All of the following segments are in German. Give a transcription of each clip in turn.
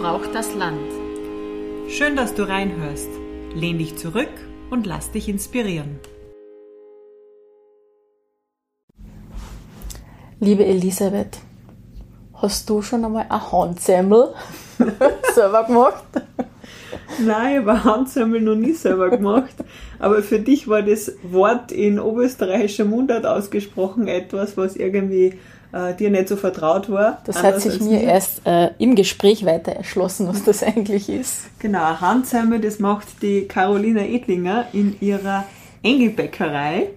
Braucht das Land. Schön, dass du reinhörst. Lehn dich zurück und lass dich inspirieren. Liebe Elisabeth, hast du schon einmal ein Handsemmel selber gemacht? Nein, ich habe Handsemmel noch nie selber gemacht. Aber für dich war das Wort in oberösterreichischer Mundart ausgesprochen etwas, was irgendwie äh, dir nicht so vertraut war. Das hat sich mir erst äh, im Gespräch weiter erschlossen, was das eigentlich ist. Genau, Handsemmel, das macht die Carolina Edlinger in ihrer Engelbäckerei,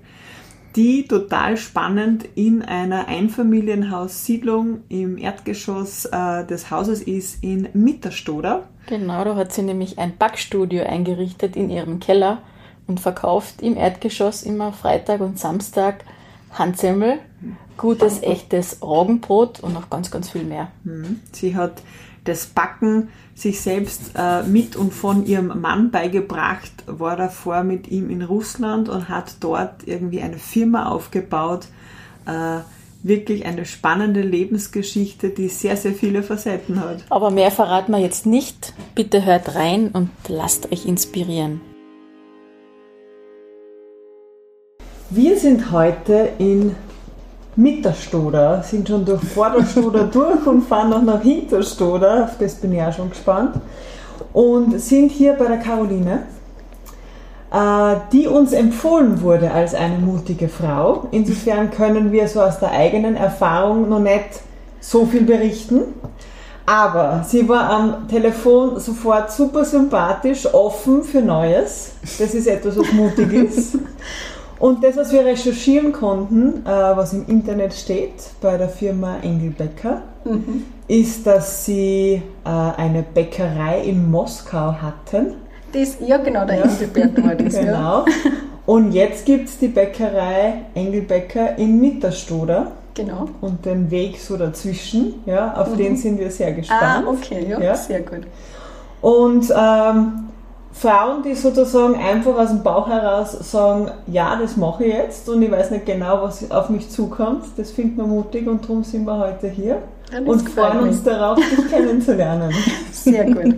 die total spannend in einer Einfamilienhaussiedlung im Erdgeschoss äh, des Hauses ist in Mitterstoder. Genau, da hat sie nämlich ein Backstudio eingerichtet in ihrem Keller und verkauft im Erdgeschoss immer Freitag und Samstag Handsemmel, gutes, echtes Roggenbrot und noch ganz, ganz viel mehr. Mhm. Sie hat das Backen sich selbst äh, mit und von ihrem Mann beigebracht, war davor mit ihm in Russland und hat dort irgendwie eine Firma aufgebaut. Äh, wirklich eine spannende Lebensgeschichte, die sehr, sehr viele Facetten hat. Aber mehr verraten wir jetzt nicht. Bitte hört rein und lasst euch inspirieren. Wir sind heute in Mitterstoder, sind schon durch Vorderstoder durch und fahren noch nach Hinterstoder, auf das bin ich auch schon gespannt. Und sind hier bei der Caroline, äh, die uns empfohlen wurde als eine mutige Frau. Insofern können wir so aus der eigenen Erfahrung noch nicht so viel berichten. Aber sie war am Telefon sofort super sympathisch, offen für Neues. Das ist etwas, was mutig ist. Und das, was wir recherchieren konnten, äh, was im Internet steht bei der Firma Engelbecker, mhm. ist, dass sie äh, eine Bäckerei in Moskau hatten. Das, ja, genau, der ja. Engelbert war das. genau. Ja. Und jetzt gibt es die Bäckerei Engelbecker in Mitterstoder. Genau. Und den Weg so dazwischen, ja, auf mhm. den sind wir sehr gespannt. Ah, okay, ja, ja. sehr gut. Und ähm, Frauen, die sozusagen einfach aus dem Bauch heraus sagen, ja, das mache ich jetzt und ich weiß nicht genau, was auf mich zukommt, das findet man mutig und darum sind wir heute hier ja, und freuen mich. uns darauf, dich kennenzulernen. Sehr gut.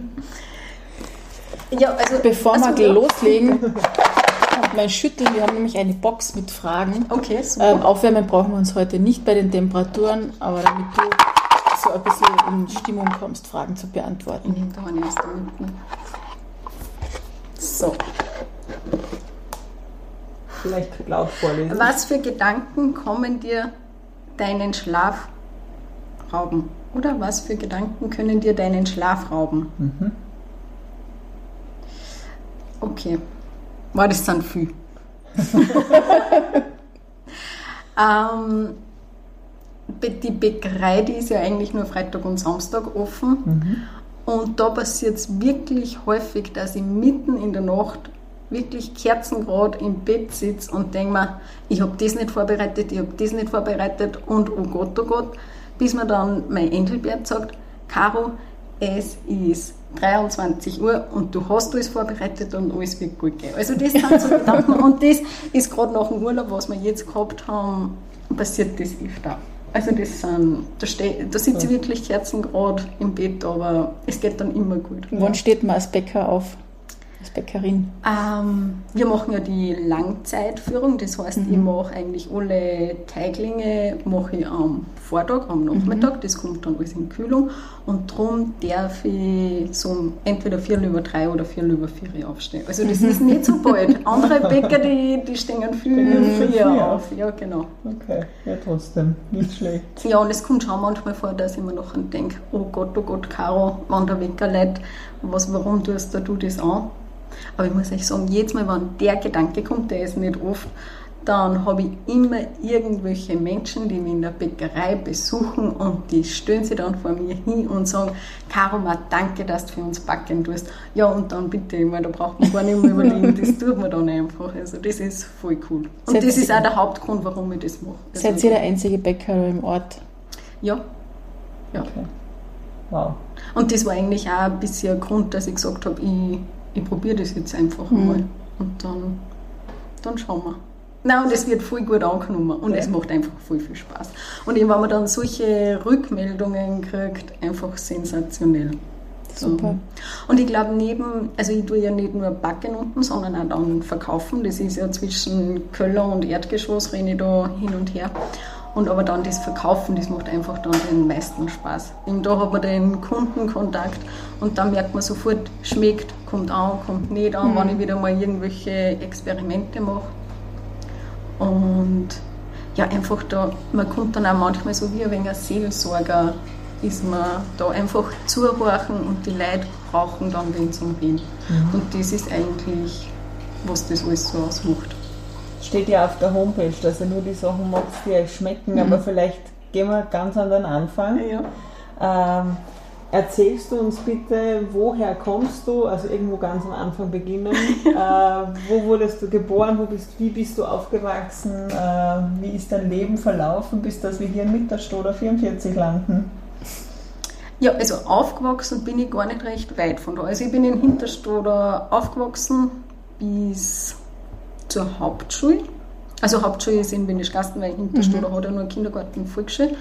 Ja, also bevor also, wir loslegen, mein Schütteln, wir haben nämlich eine Box mit Fragen. Okay, super. Ähm, aufwärmen brauchen wir uns heute nicht bei den Temperaturen, aber damit du so ein bisschen in Stimmung kommst, Fragen zu beantworten. Ich nehme da eine erste mit. So. Vielleicht laut vorlesen. Was für Gedanken kommen dir deinen Schlaf rauben? Oder was für Gedanken können dir deinen Schlaf rauben? Mhm. Okay. War das dann viel? ähm, die Bäckerei, die ist ja eigentlich nur Freitag und Samstag offen. Mhm. Und da passiert es wirklich häufig, dass ich mitten in der Nacht wirklich kerzengrad im Bett sitze und denke mir, ich habe das nicht vorbereitet, ich habe das nicht vorbereitet und oh Gott, oh Gott, bis mir dann mein Enkelbert sagt, Caro, es ist 23 Uhr und du hast alles vorbereitet und alles wird gut gehen. Also das sind so Gedanken und das ist gerade nach dem Urlaub, was wir jetzt gehabt haben, passiert das öfter. Also das sind, da, steh, da sitze ich wirklich kerzengrad im Bett, aber es geht dann immer gut. Wann steht man als Bäcker auf? Als Bäckerin? Ähm, wir machen ja die Langzeitführung, das heißt, mhm. ich mache eigentlich alle Teiglinge mache ich am Vortag, am Nachmittag, mhm. das kommt dann alles in Kühlung und darum darf ich so entweder 4 über 3 oder 4 über 4 aufstehen. Also das ist nicht so bald. Andere Bäcker, die, die stehen viel mhm. früher auf. Ja, genau. Okay, ja trotzdem, nicht schlecht. Ja, und es kommt schon manchmal vor, dass ich mir nachher denke, oh Gott, oh Gott, Caro, wenn der Wecker lädt, was, warum tust du das an? Aber ich muss euch sagen, jedes Mal, wenn der Gedanke kommt, der ist nicht oft, dann habe ich immer irgendwelche Menschen, die mich in der Bäckerei besuchen und die stellen sich dann vor mir hin und sagen, Caro, mal danke, dass du für uns backen tust. Ja, und dann bitte, weil da braucht man gar nicht mehr überlegen, das tut man dann einfach. Also das ist voll cool. Und Seid das ist auch der Hauptgrund, warum ich das mache. Seid also ihr der einzige Bäcker im Ort? Ja. ja. Okay. Wow. Und das war eigentlich auch ein bisschen ein Grund, dass ich gesagt habe, ich ich probiere das jetzt einfach mhm. mal und dann, dann schauen wir. Nein, und es wird voll gut angenommen und Ja. es macht einfach voll viel Spaß. Und wenn man dann solche Rückmeldungen kriegt, einfach sensationell. Super. Und ich glaube, neben, also ich tue ja nicht nur backen unten, sondern auch dann verkaufen. Das ist ja zwischen Keller und Erdgeschoss, renne ich da hin und her. Und aber dann das Verkaufen, das macht einfach dann den meisten Spaß. Eben da hat man den Kundenkontakt und dann merkt man sofort, schmeckt, kommt an, kommt nicht an, wenn ich wieder mal irgendwelche Experimente mache. Und ja, einfach da, man kommt dann auch manchmal so wie ein wenig ein Seelsorger, ist man da einfach zuhorchen und die Leute brauchen dann den zum Reden. Und das ist eigentlich, was das alles so ausmacht. Steht ja auf der Homepage, dass ihr nur die Sachen macht, die euch schmecken, aber vielleicht gehen wir ganz an den Anfang. Ja. Ähm, erzählst du uns bitte, woher kommst du? Also irgendwo ganz am Anfang beginnen. äh, wo wurdest du geboren? Wo bist, wie bist du aufgewachsen? Äh, wie ist dein Leben verlaufen, bis dass wir hier in Mitterstoder 44 landen? Ja, also aufgewachsen bin ich gar nicht recht weit von da. Also ich bin in Hinterstoder aufgewachsen bis zur Hauptschule. Also Hauptschule ist in Windischgasten, weil Hinterstoder hat ja nur Kindergarten und Volksschule.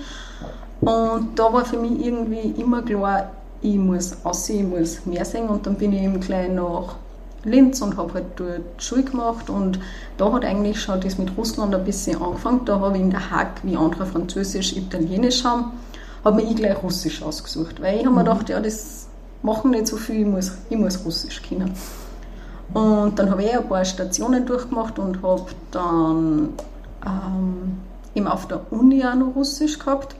Und da war für mich irgendwie immer klar, ich muss aussehen, ich muss mehr sehen. Und dann bin ich eben gleich nach Linz und habe halt dort Schule gemacht. Und da hat eigentlich schon das mit Russland ein bisschen angefangen. Da habe ich in der Hack, wie andere Französisch, Italienisch haben, habe mir ich gleich Russisch ausgesucht. Weil ich habe mir gedacht, ja, das machen nicht so viel, ich muss, ich muss Russisch können. Und dann habe ich ein paar Stationen durchgemacht und habe dann ähm, eben auf der Uni auch noch Russisch gehabt.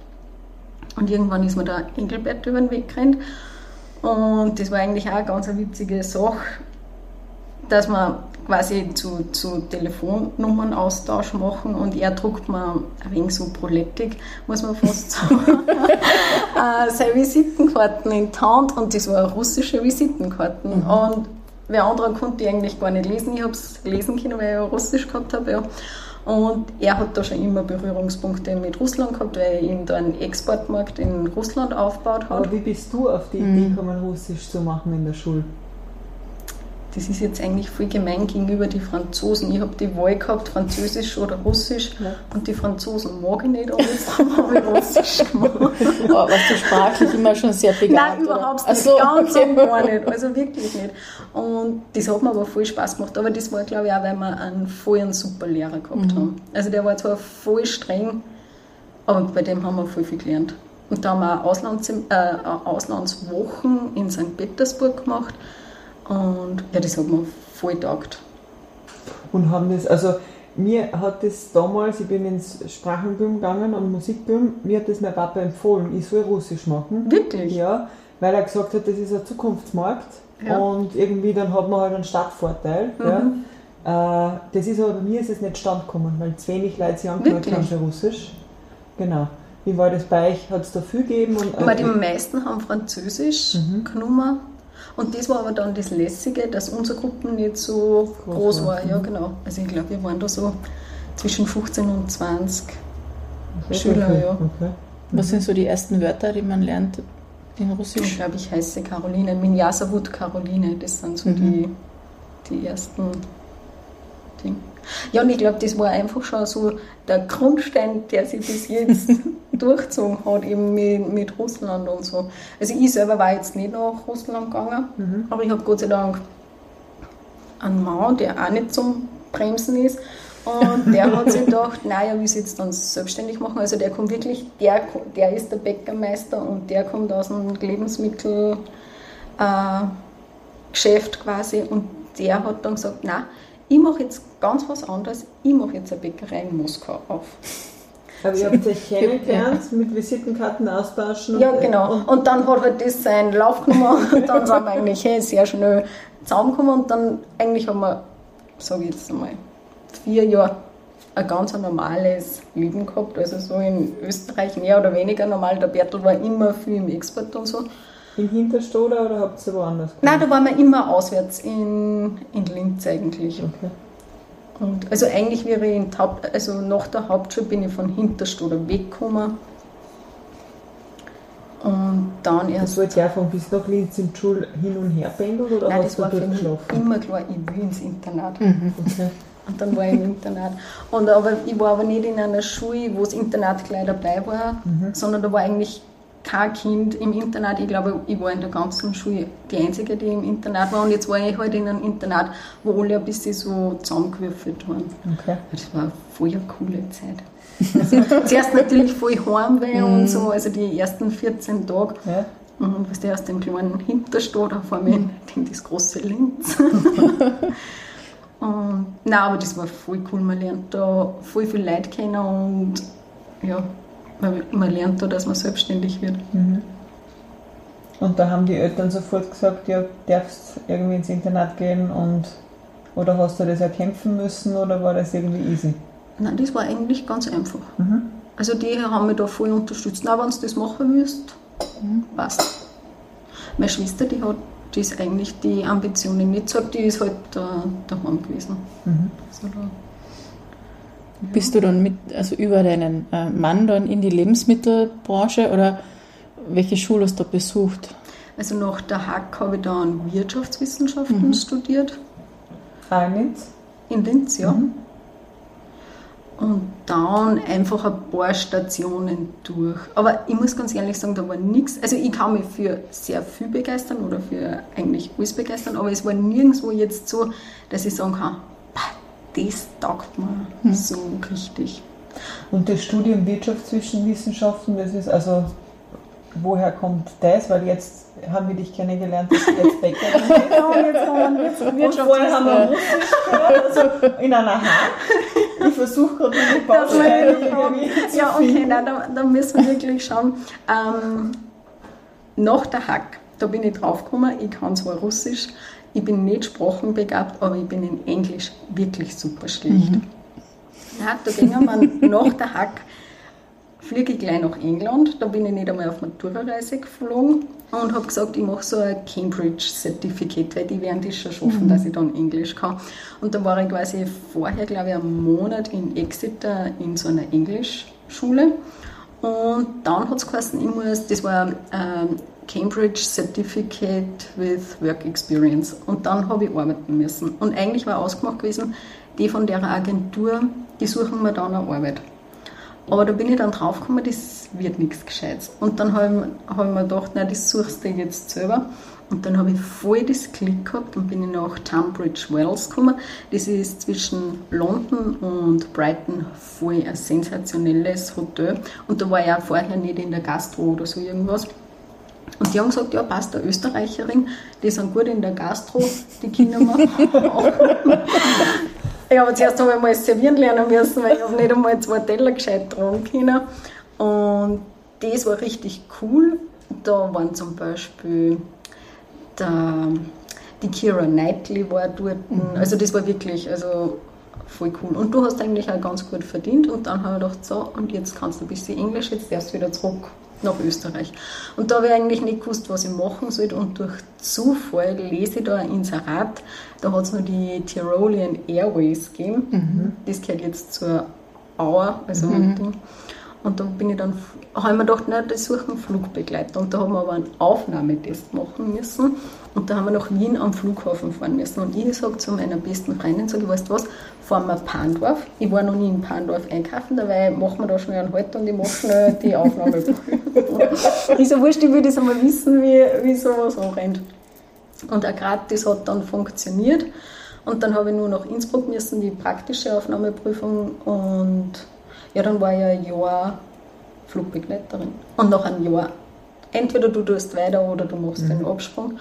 Und irgendwann ist mir der Engelbert über den Weg gerannt. Und das war eigentlich auch eine ganz eine witzige Sache, dass wir quasi zu, zu Telefonnummern-Austausch machen und er druckt mir ein wenig so prolettig, muss man fast sagen, äh, seine Visitenkarten in die Hand und das waren russische Visitenkarten. Und wer andere konnte ich eigentlich gar nicht lesen. Ich habe es lesen können, weil ich ja Russisch gehabt habe. Ja. Und er hat da schon immer Berührungspunkte mit Russland gehabt, weil er ihm da einen Exportmarkt in Russland aufgebaut hat. Aber wie bist du auf die Idee gekommen, Russisch zu machen in der Schule? Das ist jetzt eigentlich voll gemein gegenüber den Franzosen. Ich habe die Wahl gehabt, Französisch oder Russisch. Ja. Und die Franzosen mag ich nicht, aber jetzt habe ich Russisch gemacht. Warst du sprachlich immer schon sehr begabt? Nein, überhaupt oder? nicht. So, Ganz und gar nicht. Also wirklich nicht. Und das hat mir aber voll Spaß gemacht. Aber das war, glaube ich, auch, weil wir einen vollen super Lehrer gehabt haben. Also der war zwar voll streng, aber bei dem haben wir voll viel gelernt. Und da haben wir auch Auslands, äh, Auslandswochen in St. Petersburg gemacht. Und ja, das hat mir voll taugt. Und haben das, also mir hat das damals, ich bin ins Sprachenbühm gegangen und Musikbühm, mir hat das mein Papa empfohlen, ich soll Russisch machen. Wirklich? Ja, weil er gesagt hat, das ist ein Zukunftsmarkt Ja. und irgendwie dann hat man halt einen Stadtvorteil. Mhm. Ja. Äh, das ist aber bei mir ist es nicht stand gekommen, weil zu wenig Leute sich angehört haben für Russisch. Genau. Wie war das bei euch? Hat es da viel gegeben? Und, Aber die meisten haben Französisch Mhm. genommen. Und das war aber dann das Lässige, dass unsere Gruppe nicht so Groß groß, war. war. Ja, genau. Also ich glaube, wir waren da so zwischen 15 und 20. Okay, Schüler, okay, ja. Okay. Was sind so die ersten Wörter, die man lernt in Ich Russisch? glaube, ich heiße Caroline. Minjasavut Caroline. Das sind so Mhm. die, die ersten Dinge. Ja, und ich glaube, das war einfach schon so der Grundstein, der sich bis jetzt durchgezogen hat, eben mit, mit Russland und so. Also ich selber war jetzt nicht nach Russland gegangen, Mhm. aber ich habe Gott sei Dank einen Mann, der auch nicht zum Bremsen ist. Und der hat sich gedacht, naja, will es jetzt dann selbstständig machen. Also der kommt wirklich, der, der ist der Bäckermeister und der kommt aus dem Lebensmittelgeschäft äh, quasi. Und der hat dann gesagt, na, ich mache jetzt ganz was anderes. Ich mache jetzt eine Bäckerei in Moskau auf. Aber ihr habt euch kennengelernt, mit Visitenkarten austauschen? Ja, und- genau. Und, Und dann hat halt das seinen Lauf genommen und dann sind wir eigentlich hey, sehr schnell zusammengekommen und dann eigentlich haben wir, sage ich jetzt einmal, vier Jahre ein ganz normales Leben gehabt. Also so in Österreich mehr oder weniger normal. Der Bertel war immer viel im Export und so. In Hinterstoder oder habt ihr woanders Nein, da waren wir immer auswärts in, in Linz eigentlich. Okay. Und also eigentlich wäre ich in Haupt, also nach der Hauptschule bin ich von Hinterstoder weggekommen. Und dann erst. wollte ich auch fragen, bist du nach Linz im Schul hin und her pendelt oder Nein, hast das war du für dort mich geschlafen? immer klar, ich will ins Internat. Mhm. Okay. Und dann war ich im Internat. Und aber ich war aber nicht in einer Schule, wo das Internat gleich dabei war, sondern da war eigentlich kein Kind im Internat. Ich glaube, ich war in der ganzen Schule die Einzige, die im Internat war. Und jetzt war ich halt in einem Internat, wo alle ein bisschen so zusammengewürfelt waren. Okay. Das war voll eine coole Zeit. Also, zuerst natürlich voll Heimweh und so, also die ersten 14 Tage. Ja. Und was der aus dem kleinen Hinterstadt auf einmal in das große Linz. und, nein, aber das war voll cool. Man lernt da voll viel Leute kennen und ja, man, man lernt da, dass man selbstständig wird. Und da haben die Eltern sofort gesagt, ja, darfst irgendwie ins Internat gehen und oder hast du das erkämpfen müssen oder war das irgendwie easy? Nein, das war eigentlich ganz einfach. Also die haben mich da voll unterstützt. Na, wenn du das machen willst, passt. Meine Schwester, die hat das eigentlich die Ambitionen nicht gesagt, die ist halt da, daheim gewesen. Also da, Bist du dann mit, also über deinen äh, Mann dann in die Lebensmittelbranche oder welche Schule hast du da besucht? also nach der Hack habe ich dann Wirtschaftswissenschaften studiert, Ah, in Linz? in Linz, ja. Und dann einfach ein paar Stationen durch. Aber ich muss ganz ehrlich sagen, da war nichts. Also ich kann mich für sehr viel begeistern oder für eigentlich alles begeistern, aber es war nirgendwo jetzt so, dass ich sagen kann, "Pah, das taugt mir so richtig. Und das Studium Wirtschaftswissenschaften, das ist also, woher kommt das? Weil jetzt haben wir dich kennengelernt, dass du jetzt Bäckerin bist. Und jetzt haben wir Und vorher haben wir Russisch gehört, also in einer Hand. Ich versuche gerade meine Bausteine irgendwie zu Ja, okay, nein, da, da müssen wir wirklich schauen. Ähm, nach der Hack, da bin ich draufgekommen, ich kann zwar Russisch, ich bin nicht sprachenbegabt, aber ich bin in Englisch wirklich super schlecht. Ja, da gingen wir nach der Hack, fliege ich gleich nach England, da bin ich nicht einmal auf Matura-Reise geflogen und habe gesagt, ich mache so ein Cambridge-Zertifikat, weil die werden das schon schaffen, dass ich dann Englisch kann. Und da war ich quasi vorher, glaube ich, einen Monat in Exeter in so einer Englischschule. Und dann hat es geheißen, ich muss, das war ähm, Cambridge Certificate with Work Experience. Und dann habe ich arbeiten müssen. Und eigentlich war ausgemacht gewesen, die von der Agentur, die suchen mir dann eine Arbeit. Aber da bin ich dann draufgekommen, das wird nichts Gescheites. Und dann habe ich, hab ich mir gedacht, nein, das suchst du jetzt selber. Und dann habe ich voll das Klick gehabt und bin ich nach Tunbridge Wells gekommen. Das ist zwischen London und Brighton voll ein sensationelles Hotel. Und da war ich auch vorher nicht in der Gastro oder so irgendwas. Und die haben gesagt, ja, passt, eine Österreicherin, die sind gut in der Gastro, die Kinder machen. ja, aber zuerst habe ich mal servieren lernen müssen, weil ich habe nicht einmal zwei Teller gescheit tragen können. Und das war richtig cool. Da waren zum Beispiel der, die Kira Knightley war dort. Also das war wirklich also voll cool. Und du hast eigentlich auch ganz gut verdient. Und dann habe ich gedacht, so, und jetzt kannst du ein bisschen Englisch, jetzt darfst du wieder zurück nach Österreich. Und da habe ich eigentlich nicht gewusst, was ich machen soll. Und durch Zufall lese ich da ein Inserat, da hat es noch die Tyrolean Airways gegeben. Das gehört jetzt zur Auer, also Ding. Und da bin ich dann, habe ich mir gedacht, nein, das suche einen Flugbegleiter. Und da haben wir aber einen Aufnahmetest machen müssen. Und da haben wir nach Wien am Flughafen fahren müssen. Und ich sage zu meiner besten Freundin, sage ich, weißt du was, fahren wir Pandorf. Ich war noch nie in Pandorf einkaufen, dabei machen wir da schnell einen Halt und ich mache schnell die Aufnahmeprüfung. ich so, wurscht, ich will das einmal wissen, wie, wie sowas anrennt. Und auch gerade das hat dann funktioniert. Und dann habe ich nur nach Innsbruck müssen, die praktische Aufnahmeprüfung. Und ja, dann war ich ein Jahr Flugbegleiterin. Und nach einem Jahr, entweder du tust weiter oder du machst den Absprung.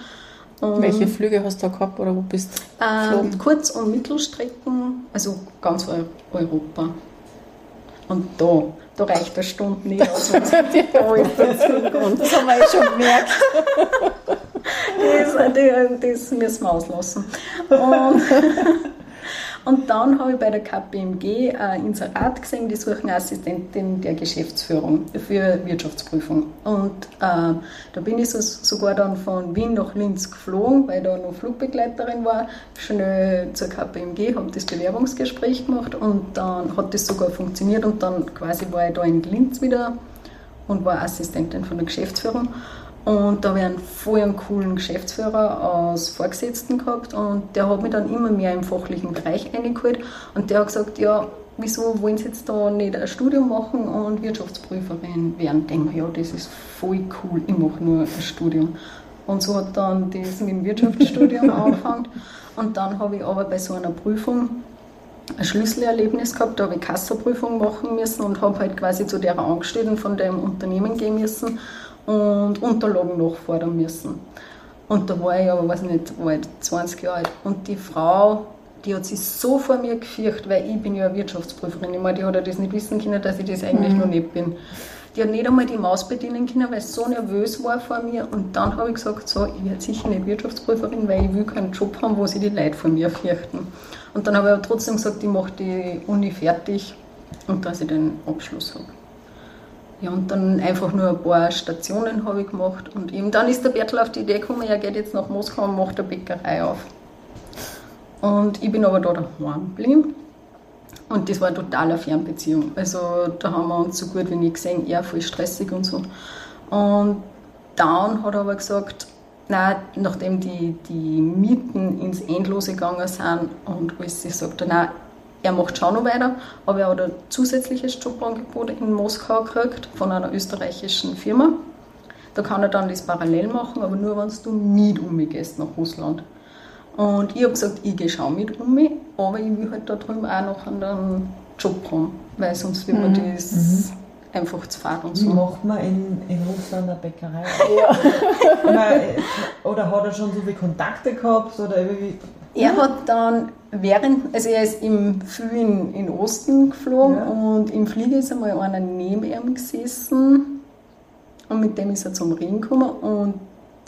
Und, Welche Flüge hast du da gehabt oder wo bist du ähm? Kurz- und Mittelstrecken, also ganz Eu- Europa. Und da, da reicht eine Stunde nicht aus, wenn die Das haben wir eh schon gemerkt. das, das müssen wir auslassen. Und, und dann habe ich bei der KPMG ein Inserat gesehen, die suchen eine Assistentin der Geschäftsführung für Wirtschaftsprüfung. Und äh, da bin ich so, sogar dann von Wien nach Linz geflogen, weil da noch Flugbegleiterin war, schnell zur KPMG, habe das Bewerbungsgespräch gemacht und dann hat das sogar funktioniert und dann quasi war ich da in Linz wieder und war Assistentin von der Geschäftsführung. Und da habe ich einen voll einen coolen Geschäftsführer aus Vorgesetzten gehabt und der hat mich dann immer mehr im fachlichen Bereich eingeholt und der hat gesagt, ja, wieso wollen Sie jetzt da nicht ein Studium machen und Wirtschaftsprüferin werden? Denke ich, ja, das ist voll cool, ich mache nur ein Studium. Und so hat dann das mit dem Wirtschaftsstudium angefangen. Und dann habe ich aber bei so einer Prüfung ein Schlüsselerlebnis gehabt, da habe ich Kassaprüfung machen müssen und habe halt quasi zu der Angestellten von dem Unternehmen gehen müssen und Unterlagen nachfordern müssen. Und da war ich aber, weiß nicht, war ich 20 Jahre alt. Und die Frau, die hat sich so vor mir gefürchtet, weil ich bin ja eine Wirtschaftsprüferin. Ich meine, die hat ja das nicht wissen können, dass ich das eigentlich mhm. noch nicht bin. Die hat nicht einmal die Maus bedienen können, weil sie so nervös war vor mir. Und dann habe ich gesagt, so, ich werde sicher nicht Wirtschaftsprüferin, weil ich will keinen Job haben, wo sie die Leute vor mir fürchten. Und dann habe ich aber trotzdem gesagt, ich mache die Uni fertig und dass ich den Abschluss habe. Ja, und dann einfach nur ein paar Stationen habe ich gemacht. Und eben dann ist der Bertel auf die Idee gekommen, er geht jetzt nach Moskau und macht eine Bäckerei auf. Und ich bin aber da daheim geblieben. Und das war eine totale Fernbeziehung. Also da haben wir uns so gut wie nie gesehen, eher voll stressig und so. Und dann hat er aber gesagt, nein, nachdem die, die Mieten ins Endlose gegangen sind und alles, ich sagte, nein, er macht schon noch weiter, aber er hat ein zusätzliches Jobangebot in Moskau gekriegt von einer österreichischen Firma. Da kann er dann das parallel machen, aber nur, wenn du mit umgehst nach Russland. Und ich habe gesagt, ich gehe schon mit um mich, aber ich will halt da drüben auch noch einen Job haben, weil sonst wird man mhm. das mhm. einfach zu fad und so. Macht man in, in Russland eine Bäckerei? Ja. Oder hat er schon so viele Kontakte gehabt? Oder wie? Er hat dann während, also er ist im Früh in, in Osten geflogen ja. und im Flieger ist einmal einer neben ihm gesessen und mit dem ist er zum Reden gekommen und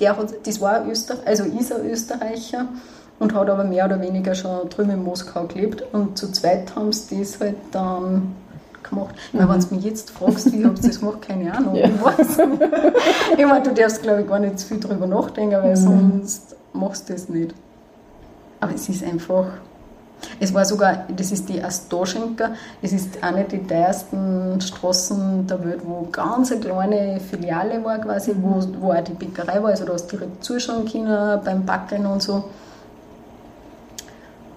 der hat, das war ein Österreicher, also ist ein Österreicher und hat aber mehr oder weniger schon drüben in Moskau gelebt und zu zweit haben sie das halt dann gemacht. Mhm. Weil wenn du mich jetzt fragst, wie habt ihr das gemacht, keine Ahnung, ja. ich weiß nicht. Ich meine, du darfst glaube ich gar nicht zu viel drüber nachdenken, weil mhm. sonst machst du das nicht. Aber es ist einfach es war sogar, das ist die Astoschenka, das ist eine der teuersten Straßen der Welt, wo ganz eine kleine Filiale war quasi, wo, wo auch die Bäckerei war, also da hast du direkt zuschauen können beim Backen und so.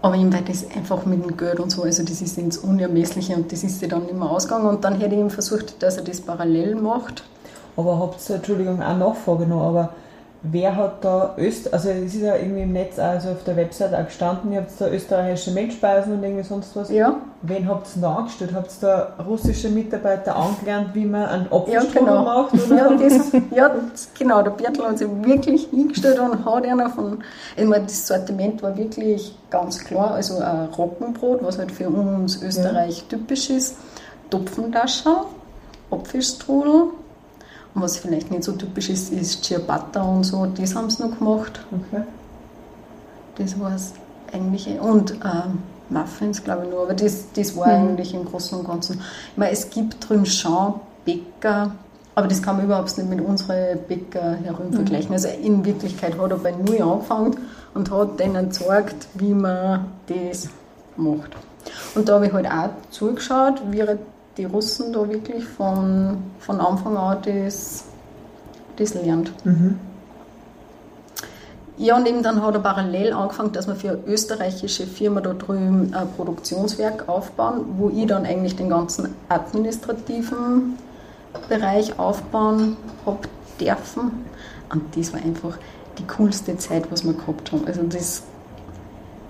Aber ihm war das einfach mit dem Geld und so, also das ist ins Unermessliche und das ist sie dann nicht mehr ausgegangen und dann hätte ich ihm versucht, dass er das parallel macht. Aber habt ihr, Entschuldigung, auch Nachfrage noch, aber wer hat da Öst, also es ist ja irgendwie im Netz, also auf der Website auch gestanden, ihr habt da österreichische Milchspeisen und irgendwie sonst was. Ja. Wen habt ihr da angestellt? Habt ihr da russische Mitarbeiter angelernt, wie man einen Apfelstrudel ja, genau. macht? Oder? Ja, das, ja das, genau, der Bertel hat sich wirklich hingestellt und hat einer von, ich meine, das Sortiment war wirklich ganz klar, also ein Roggenbrot, was halt für uns Österreich ja. typisch ist, Topfentascher, Apfelstrudel, und was vielleicht nicht so typisch ist, ist Ciabatta und so, das haben sie noch gemacht. Okay. Das war es eigentlich. Und ähm, Muffins, glaube ich nur, aber das, das war mhm. eigentlich im Großen und Ganzen. Ich meine, es gibt drüben schon Bäcker, aber das kann man überhaupt nicht mit unseren Bäcker herum mhm. vergleichen. Also in Wirklichkeit hat er bei Null angefangen und hat denen gezeigt, wie man das macht. Und da habe ich halt auch zugeschaut, wie er die Russen da wirklich von, von Anfang an das, das lernt. Mhm. Ja, und eben dann hat er parallel angefangen, dass wir für eine österreichische Firma da drüben ein Produktionswerk aufbauen, wo ich dann eigentlich den ganzen administrativen Bereich aufbauen habe dürfen. Und das war einfach die coolste Zeit, was wir gehabt haben. Also das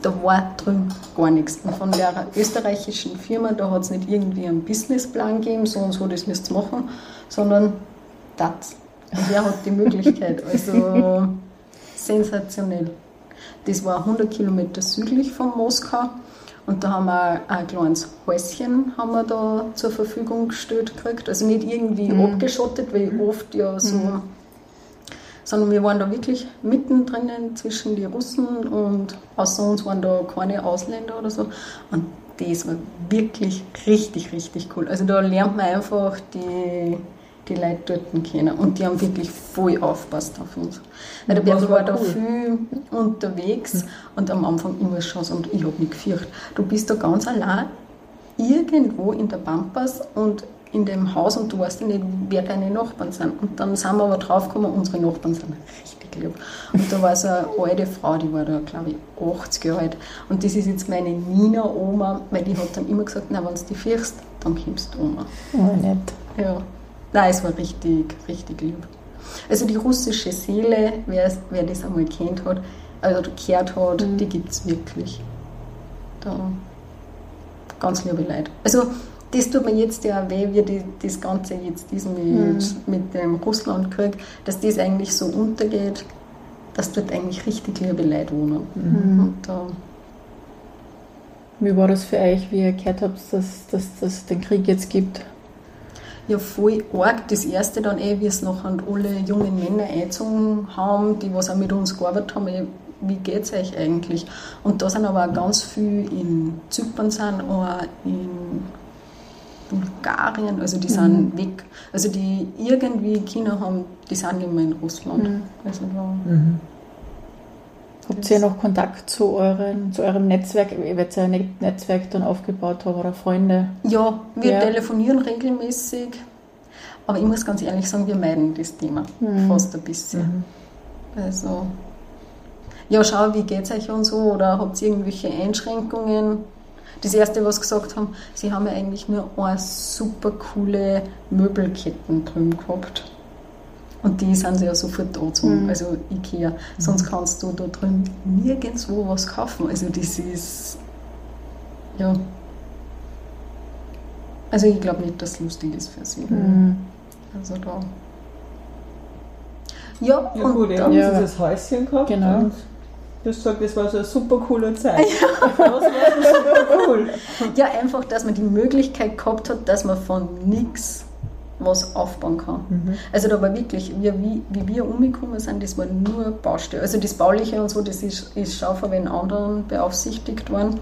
da war drin gar nichts. Und von der österreichischen Firma, da hat es nicht irgendwie einen Businessplan gegeben, so und so, das müsst ihr machen, sondern das. Und wer hat die Möglichkeit? Also sensationell. Das war 100 Kilometer südlich von Moskau. Und da haben wir ein kleines Häuschen haben wir da zur Verfügung gestellt gekriegt. Also nicht irgendwie mhm. abgeschottet, wie oft ja so mhm sondern wir waren da wirklich mittendrin zwischen die Russen und außer uns waren da keine Ausländer oder so. Und das war wirklich richtig, richtig cool. Also da lernt man einfach die, die Leute dort kennen und die haben wirklich voll aufgepasst auf uns. Weil der Bertel war, war da viel unterwegs mhm. und am Anfang immer schon so, und ich habe mich gefürchtet. Du bist da ganz allein irgendwo in der Pampas und in dem Haus und du weißt ja nicht, wer deine Nachbarn sind. Und dann sind wir aber draufgekommen, unsere Nachbarn sind richtig lieb. Und da war so eine alte Frau, die war da, glaube ich, 80 Jahre alt. Und das ist jetzt meine Nina-Oma, weil die hat dann immer gesagt, na, wenn du die fürchst, dann kommst du Oma. Oh, nett. Ja. Nein, es war richtig, richtig lieb. Also die russische Seele, wer, wer das einmal kennt hat, also gehört hat, Mhm. die gibt es wirklich. Da ganz liebe Leute. Also das tut mir jetzt ja weh, wie die, das Ganze jetzt diesen mit, mit dem Russlandkrieg, dass das eigentlich so untergeht, dass dort eigentlich richtig liebe Leute wohnen. Und da, Wie war das für euch, wie ihr gehört habt, dass es den Krieg jetzt gibt? ja, voll arg. Das erste dann eh, wie es nachher alle jungen Männer eingezogen haben, die was auch mit uns gearbeitet haben, eh, wie geht es euch eigentlich? Und da sind aber auch ganz viel in Zypern sind, auch in Bulgarien, also die sind weg. Also die irgendwie Kinder haben, die sind nicht mehr in Russland. Also da, Habt ihr noch Kontakt zu, euren, zu eurem Netzwerk? Ihr werdet ja ein Net- Netzwerk dann aufgebaut haben oder Freunde? Ja, wir Ja. telefonieren regelmäßig, aber ich muss ganz ehrlich sagen, wir meiden das Thema fast ein bisschen. Also, ja, schau, wie geht es euch und so, oder habt ihr irgendwelche Einschränkungen? Das erste, was sie gesagt haben, sie haben ja eigentlich nur eine super coole Möbelketten drüben gehabt. Und die sind sie ja sofort da zum, also Ikea. Sonst kannst du da drüben nirgendwo was kaufen. Also das ist, ja. Also ich glaube nicht, dass es lustig ist für sie. Also da. Ja, Ja und gut, dann, Ja. dieses Häuschen gehabt Genau. Du hast gesagt, das war so eine super coole Zeit. Was war denn super cool? ja, einfach, dass man die Möglichkeit gehabt hat, dass man von nichts was aufbauen kann. Also da war wirklich, wir, wie, wie wir umgekommen sind, das war nur Baustelle. Also das Bauliche und so, das ist, ist schon von den anderen beaufsichtigt worden.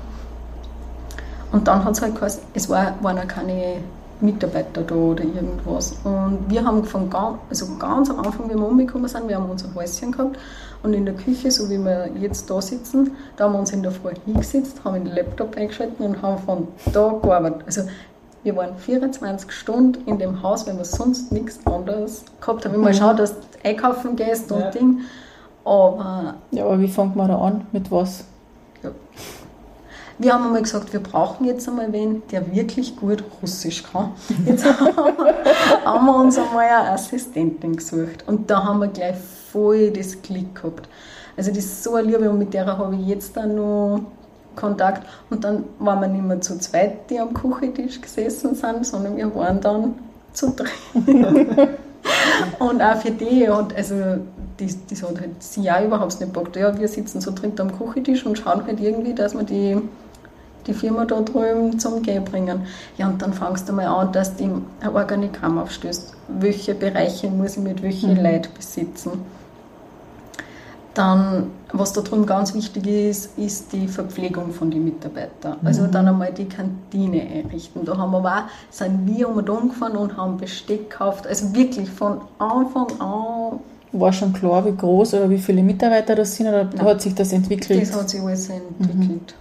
Und dann hat es halt geheißen, es war, waren auch keine Mitarbeiter da oder irgendwas. Und wir haben von ganz, also ganz am Anfang, wie wir umgekommen sind, wir haben unser Häuschen gehabt und in der Küche, so wie wir jetzt da sitzen, da haben wir uns in der Früh hingesetzt, haben den Laptop eingeschaltet und haben von da gearbeitet. Also wir waren 24 Stunden in dem Haus, wenn wir sonst nichts anderes gehabt haben. Immer schauen, dass du einkaufen gehst und Ja. Ding. Aber Ja, aber wie fängt man da an? Mit was? ja. Wir haben einmal gesagt, wir brauchen jetzt einmal wen, der wirklich gut Russisch kann. Jetzt haben wir, haben wir uns einmal eine Assistentin gesucht. Und da haben wir gleich voll das Glück gehabt. Also das ist so eine Liebe und mit der habe ich jetzt dann noch Kontakt. Und dann waren wir nicht mehr zu zweit, die am Küchentisch gesessen sind, sondern wir waren dann zu dritt. Und auch für die hat, also das, das hat halt sie auch überhaupt nicht gepackt. Ja, wir sitzen so dritt am Küchentisch und schauen halt irgendwie, dass wir die, die Firma da drüben zum Gehen bringen. Ja, und dann fangst du mal an, dass du ein Organigramm aufstößt. Welche Bereiche muss ich mit welchen Leuten besitzen? Dann, was da drüben ganz wichtig ist, ist die Verpflegung von den Mitarbeitern. Also dann einmal die Kantine einrichten. Da haben wir auch, sind wir um und um gefahren und haben Besteck gekauft. Also wirklich von Anfang an, War schon klar, wie groß oder wie viele Mitarbeiter das sind oder hat sich das entwickelt? das hat sich alles entwickelt.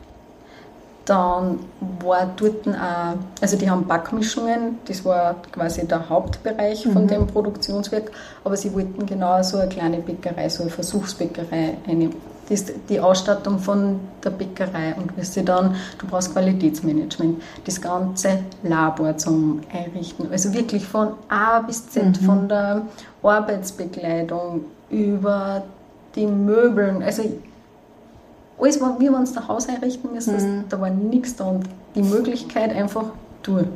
Dann war dort auch, also die haben Backmischungen, das war quasi der Hauptbereich von dem Produktionswerk, aber sie wollten genau so eine kleine Bäckerei, so eine Versuchsbäckerei einnehmen. Das ist die Ausstattung von der Bäckerei und wirst du dann, du brauchst Qualitätsmanagement, das ganze Labor zum Einrichten, also wirklich von A bis Z, von der Arbeitsbekleidung über die Möbeln, also alles, war- wie wir uns das Haus einrichten müssen, da war nichts da und die Möglichkeit einfach tun.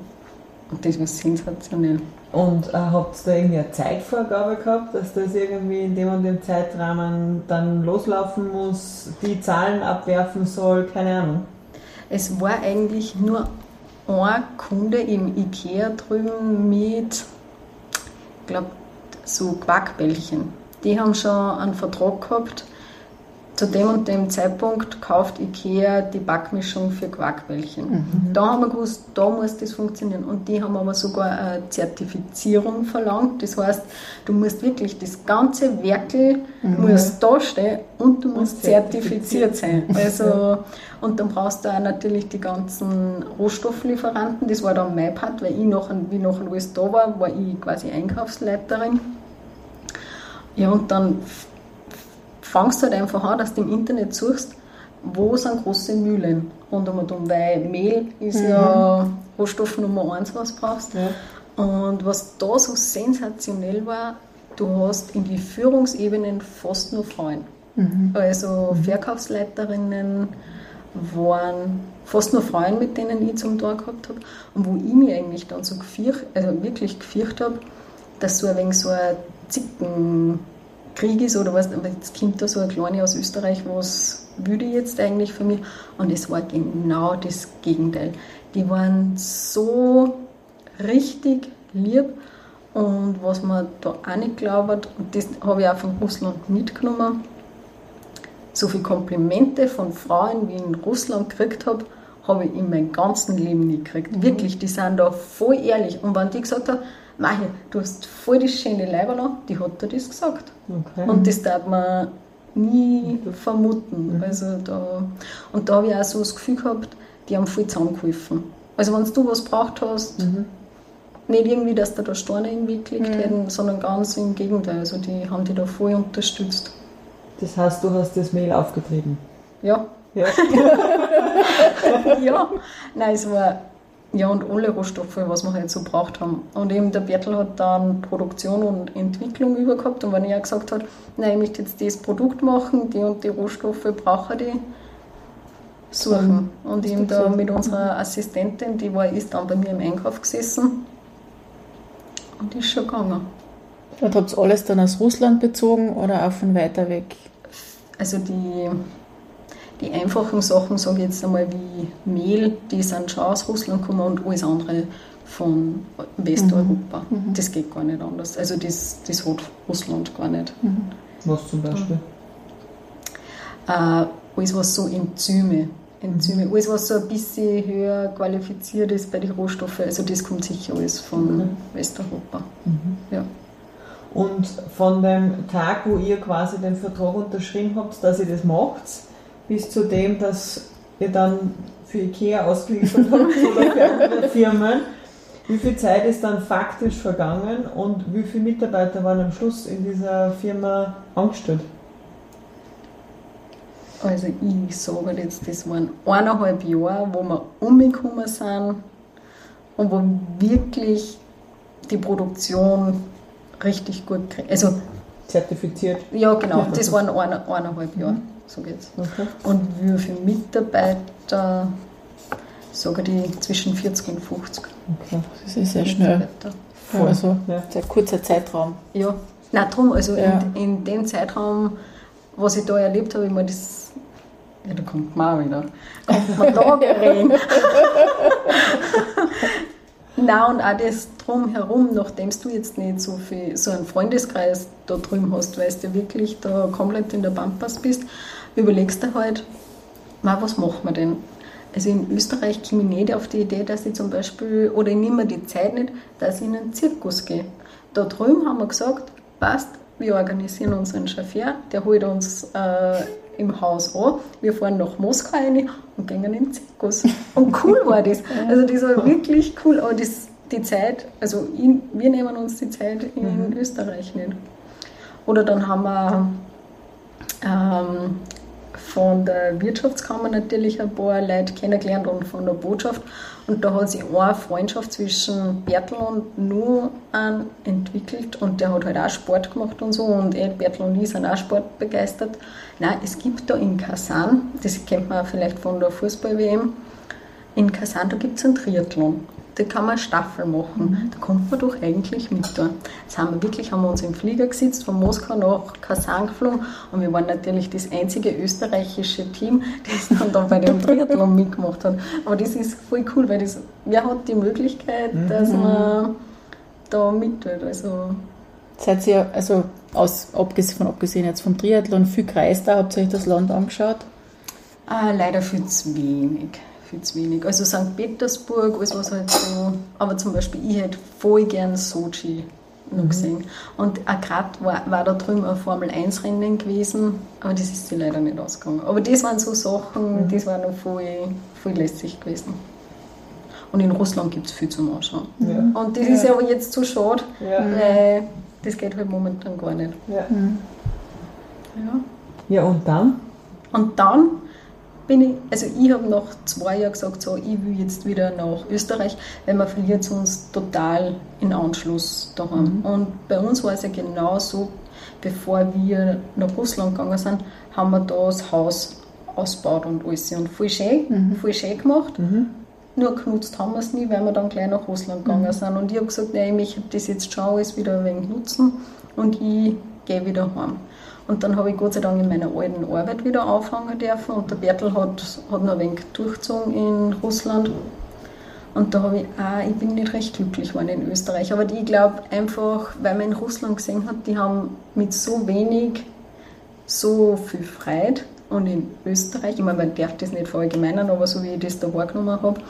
Und das war sensationell. Und äh, habt ihr da irgendwie eine Zeitvorgabe gehabt, dass das irgendwie in dem und dem Zeitrahmen dann loslaufen muss, die Zahlen abwerfen soll, keine Ahnung. Es war eigentlich nur ein Kunde im Ikea drüben mit, ich glaube, so Quarkbällchen. Die haben schon einen Vertrag gehabt zu dem und dem Zeitpunkt kauft Ikea die Backmischung für Quarkbällchen. Da haben wir gewusst, da muss das funktionieren. Und die haben aber sogar eine Zertifizierung verlangt. Das heißt, du musst wirklich das ganze Werkel muss da stehen und du musst zertifiziert sein. Also, und dann brauchst du auch natürlich die ganzen Rohstofflieferanten. Das war dann mein Part, weil ich nachher, wie nachher alles da war, war ich quasi Einkaufsleiterin. Ja, und dann fangst du halt einfach an, dass du im Internet suchst, wo sind große Mühlen rund um und um, weil Mehl ist ja Rohstoff Nummer eins, was du brauchst. Ja. Und was da so sensationell war, du hast in die Führungsebenen fast nur Frauen. Also Verkaufsleiterinnen waren fast nur Frauen, mit denen ich zum Tor gehabt habe. Und wo ich mich eigentlich dann so gefürcht, also wirklich gefürchtet habe, dass so ein wenig so ein Zickenkrieg ist oder was, aber jetzt kommt da so eine kleine aus Österreich, was würde ich jetzt eigentlich für mich? Und es war genau das Gegenteil. Die waren so richtig lieb und was man da auch nicht glaubt, und das habe ich auch von Russland mitgenommen, so viele Komplimente von Frauen, wie ich in Russland gekriegt habe, habe ich in meinem ganzen Leben nicht gekriegt. Wirklich, die sind da voll ehrlich. Und wenn die gesagt haben, Mache, du hast voll das schöne Leiberl an, die hat dir das gesagt. Okay. Und das darf man nie vermuten. Also da, und da habe ich auch so das Gefühl gehabt, die haben voll zusammengeholfen. Also wenn du was braucht hast, nicht irgendwie, dass da da Steine irgendwie geklickt hätten, sondern ganz im Gegenteil. Also die haben die da voll unterstützt. Das heißt, du hast das Mehl aufgetrieben. Ja, Ja. ja. Nein, es war, ja, und alle Rohstoffe, was wir halt so braucht haben. Und eben der Bertel hat dann Produktion und Entwicklung über gehabt. Und wenn er gesagt hat, nein, ich möchte jetzt das Produkt machen, die und die Rohstoffe brauche ich, suchen. Und eben da mit unserer Assistentin, die war, ist dann bei mir im Einkauf gesessen. Und ist schon gegangen. Und habt ihr alles dann aus Russland bezogen oder auch von weiter weg? Also die, die einfachen Sachen, sage ich jetzt einmal, wie Mehl, die sind schon aus Russland gekommen und alles andere von Westeuropa. Das geht gar nicht anders. Also das, das hat Russland gar nicht. Was zum Beispiel? Äh, alles, was so Enzyme, Enzyme, alles, was so ein bisschen höher qualifiziert ist bei den Rohstoffen, also das kommt sicher alles von Westeuropa. Ja. Und von dem Tag, wo ihr quasi den Vertrag unterschrieben habt, dass ihr das macht, bis zu dem, dass ihr dann für IKEA ausgeliefert habt oder für andere Firmen, wie viel Zeit ist dann faktisch vergangen und wie viele Mitarbeiter waren am Schluss in dieser Firma angestellt? Also ich sage jetzt, das waren eineinhalb Jahre, wo wir umgekommen sind und wo wirklich die Produktion richtig gut kriegt. Also Zertifiziert. ja genau, das waren eine, eineinhalb Jahre, so geht's. Okay. Und wie viele Mitarbeiter, sage ich zwischen 40 und 50 Okay. Das ist sehr schnell. Ja, also Ja. sehr kurzer Zeitraum. Ja, nein, drum, also Ja. in, in dem Zeitraum, was ich da erlebt habe, ich das, ja, da kommt man auch wieder, kommt man da reden. Nein, und auch das drumherum, nachdem du jetzt nicht so viel, so einen Freundeskreis da drüben hast, weil du wirklich da komplett in der Pampas bist, überlegst du halt, na, was machen wir denn? Also in Österreich komme ich nicht auf die Idee, dass ich zum Beispiel, oder ich nehme die Zeit nicht, dass ich in einen Zirkus gehe. Da drüben haben wir gesagt, passt, wir organisieren uns einen Chauffeur, der holt uns äh, im Haus an, wir fahren nach Moskau rein und gehen in den Zirkus. Und cool war das. Also das war wirklich cool, aber das, die Zeit, also in, wir nehmen uns die Zeit in Österreich nicht. Oder dann haben wir ähm, von der Wirtschaftskammer natürlich ein paar Leute kennengelernt und von der Botschaft. Und da hat sich eine Freundschaft zwischen Bertel und Nuan entwickelt und der hat halt auch Sport gemacht und so und er, Bertel und ich sind auch sportbegeistert. Nein, es gibt da in Kasan, das kennt man vielleicht von der Fußball-WM, in Kasan, da gibt es einen Triathlon. Da kann man eine Staffel machen. Da kommt man doch eigentlich mit da. Jetzt haben wir wirklich, haben wir uns im Flieger gesetzt, von Moskau nach Kasan geflogen und wir waren natürlich das einzige österreichische Team, das dann, dann bei dem Triathlon mitgemacht hat. Aber das ist voll cool, weil das, wer hat die Möglichkeit, dass man da mit tut. Also, Seid ihr, also aus, abgesehen, von abgesehen jetzt vom Triathlon, viel gereist da? Habt ihr euch das Land angeschaut? Ah, leider viel zu wenig. Viel zu wenig. Also St. Petersburg, alles was halt so. Aber zum Beispiel, ich hätte voll gern Sochi noch gesehen. Und auch gerade war, war da drüben ein Formel-1-Rennen gewesen, aber das ist sie leider nicht ausgegangen. Aber das waren so Sachen, das war noch voll, voll lässig gewesen. Und in Russland gibt es viel zum Anschauen. Ja. Und das ist ja aber jetzt zu schade, Ja. weil das geht halt momentan gar nicht. Ja. Ja. ja, und dann? Und dann bin ich, also ich habe nach zwei Jahren gesagt, so, ich will jetzt wieder nach Österreich, weil man verliert uns total in Anschluss daheim. Und bei uns war es ja genau so, bevor wir nach Russland gegangen sind, haben wir da das Haus ausgebaut und alles. Und voll schön, voll schön gemacht. Nur genutzt haben wir es nie, weil wir dann gleich nach Russland gegangen sind. Und ich habe gesagt, nein, ich möchte das jetzt schon alles wieder ein wenig nutzen und ich gehe wieder heim. Und dann habe ich Gott sei Dank in meiner alten Arbeit wieder anfangen dürfen und der Bertel hat, hat noch ein wenig durchgezogen in Russland. Und da habe ich auch, ich bin nicht recht glücklich geworden in Österreich. Aber ich glaube einfach, weil man in Russland gesehen hat, die haben mit so wenig so viel Freude. Und in Österreich, ich meine, man darf das nicht verallgemeinern, aber so wie ich das da wahrgenommen habe,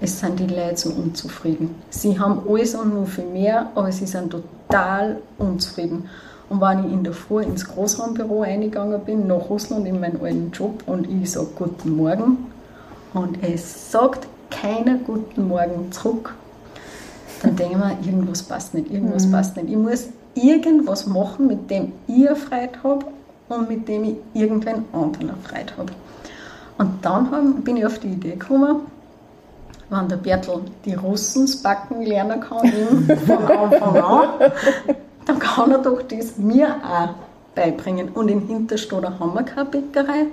es sind die Leute so unzufrieden. Sie haben alles und nur viel mehr, aber sie sind total unzufrieden. Und wenn ich in der Früh ins Großraumbüro eingegangen bin, nach Russland in meinen alten Job und ich sage Guten Morgen und es sagt keiner Guten Morgen zurück, dann denke ich mir, irgendwas passt nicht, irgendwas passt nicht. Ich muss irgendwas machen, mit dem ich Freude habe und mit dem ich irgendwen anderen Freude habe. Und dann bin ich auf die Idee gekommen, wenn der Bertel die Russens backen lernen kann, ihm von Anfang an, dann kann er doch das mir auch beibringen. Und in Hinterstoder haben wir keine Bäckerei.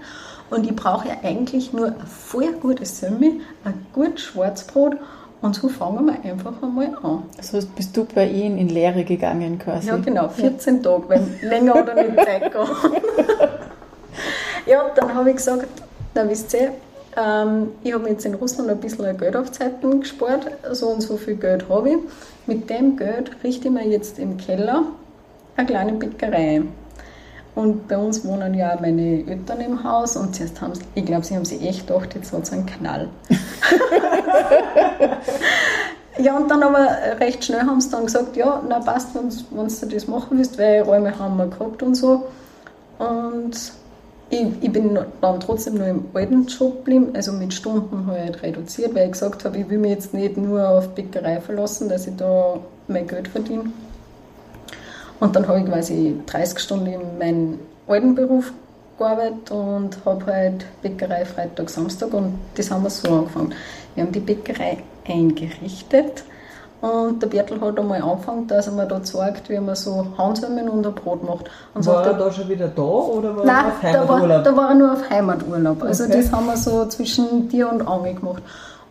Und ich brauche ja eigentlich nur ein voll gutes Semmi, ein gutes Schwarzbrot und so fangen wir einfach einmal an. Also bist du bei ihnen in Lehre gegangen quasi? Ja, genau, 14 Tage, wenn länger oder nicht Zeit ja, dann habe ich gesagt, na wisst ihr, ähm, ich habe mir jetzt in Russland ein bisschen Geld auf Zeiten gespart, so und so viel Geld habe ich. Mit dem Geld richte ich mir jetzt im Keller eine kleine Bäckerei. Und bei uns wohnen ja meine Eltern im Haus und zuerst haben sie, ich glaube, sie haben sich echt gedacht, jetzt hat es einen Knall. Ja, und dann aber recht schnell haben sie dann gesagt, ja, na passt, wenn du das machen willst, weil Räume haben wir gehabt und so. Und ich, ich bin dann trotzdem nur im alten Job geblieben, also mit Stunden halt reduziert, weil ich gesagt habe, ich will mich jetzt nicht nur auf Bäckerei verlassen, dass ich da mein Geld verdiene. Und dann habe ich quasi 30 Stunden in meinem alten Beruf gearbeitet und habe halt Bäckerei Freitag, Samstag und das haben wir so angefangen. Wir haben die Bäckerei eingerichtet und der Bertel hat einmal angefangen, dass er mir da zeigt, wie man so Hanselmen und ein Brot macht. Und War er da schon wieder da oder war er Nein, auf da war, Heimaturlaub? da war er nur auf Heimaturlaub. Also Okay. das haben wir so zwischen dir und Ange gemacht.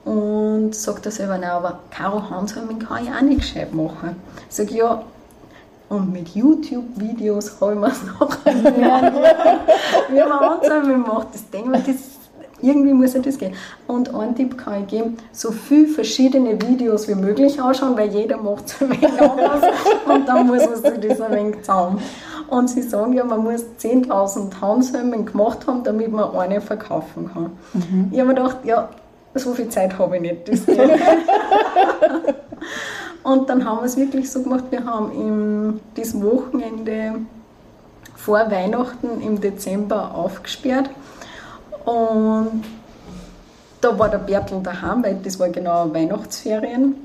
Und sagt er selber, nein, aber Caro Hansheiming kann ich auch nicht gescheit machen. Ich sage, ja, und mit YouTube-Videos habe ich mir es nachher gelernt, wie man Hansheiming macht. Das denke ich mir, das, irgendwie muss ja das gehen. Und einen Tipp kann ich geben, so viel verschiedene Videos wie möglich anschauen, weil jeder macht es ein wenig anders und dann muss man sich das ein wenig zusammen. Und sie sagen ja, man muss 10.000 Hanshelmen gemacht haben, damit man eine verkaufen kann. Ich habe mir gedacht, ja, so viel Zeit habe ich nicht. Das geht. Und dann haben wir es wirklich so gemacht, wir haben im, das Wochenende vor Weihnachten im Dezember aufgesperrt und da war der Bertel daheim, weil das war genau Weihnachtsferien.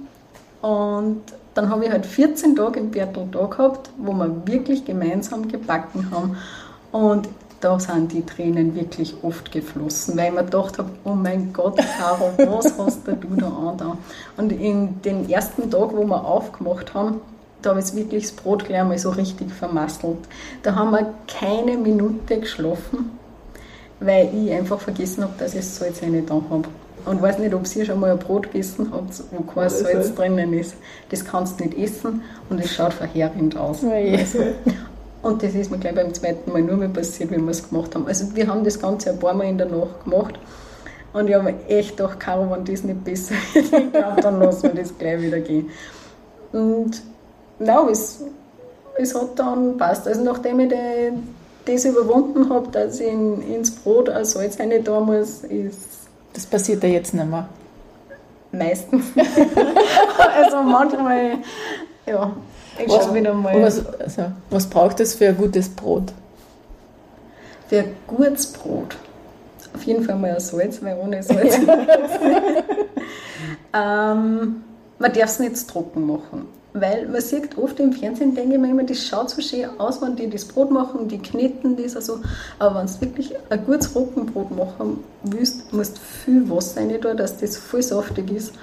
Und dann habe ich halt 14 Tage im Bertel da gehabt, wo wir wirklich gemeinsam gebacken haben. Und da sind die Tränen wirklich oft geflossen, weil ich mir gedacht habe, oh mein Gott, Caro, was hast du da an da? Und in den ersten Tag, wo wir aufgemacht haben, da habe ich wirklich das Brot gleich mal so richtig vermasselt. Da haben wir keine Minute geschlafen, weil ich einfach vergessen habe, dass ich das Salz nicht da habe. Und weiß nicht, ob ihr schon mal ein Brot gegessen habt, wo kein Alles Salz drinnen ist. Das kannst du nicht essen und es schaut verheerend aus. Oje. Und das ist mir gleich beim zweiten Mal nur mehr passiert, wie wir es gemacht haben. Also wir haben das Ganze ein paar Mal in der Nacht gemacht. Und ich habe mir echt gedacht, Caro, wenn das nicht besser wird, ich glaube, dann lassen wir das gleich wieder gehen. Und na, es es hat dann passt. Also nachdem ich die, das überwunden habe, dass ich in, ins Brot ein Salz rein da muss, ist Das passiert ja jetzt nicht mehr. meistens. also manchmal, ja, ich Was, schaue wieder mal. was, also, was braucht es für ein gutes Brot? Für ein gutes Brot. Auf jeden Fall mal ein Salz, weil ohne Salz. ähm, man darf es nicht trocken machen. Weil man sieht oft im Fernsehen, denke ich mir immer, das schaut so schön aus, wenn die das Brot machen, die kneten das also. Aber wenn du wirklich ein gutes Roggenbrot machen willst, musst du viel Wasser rein tun, dass das voll saftig ist.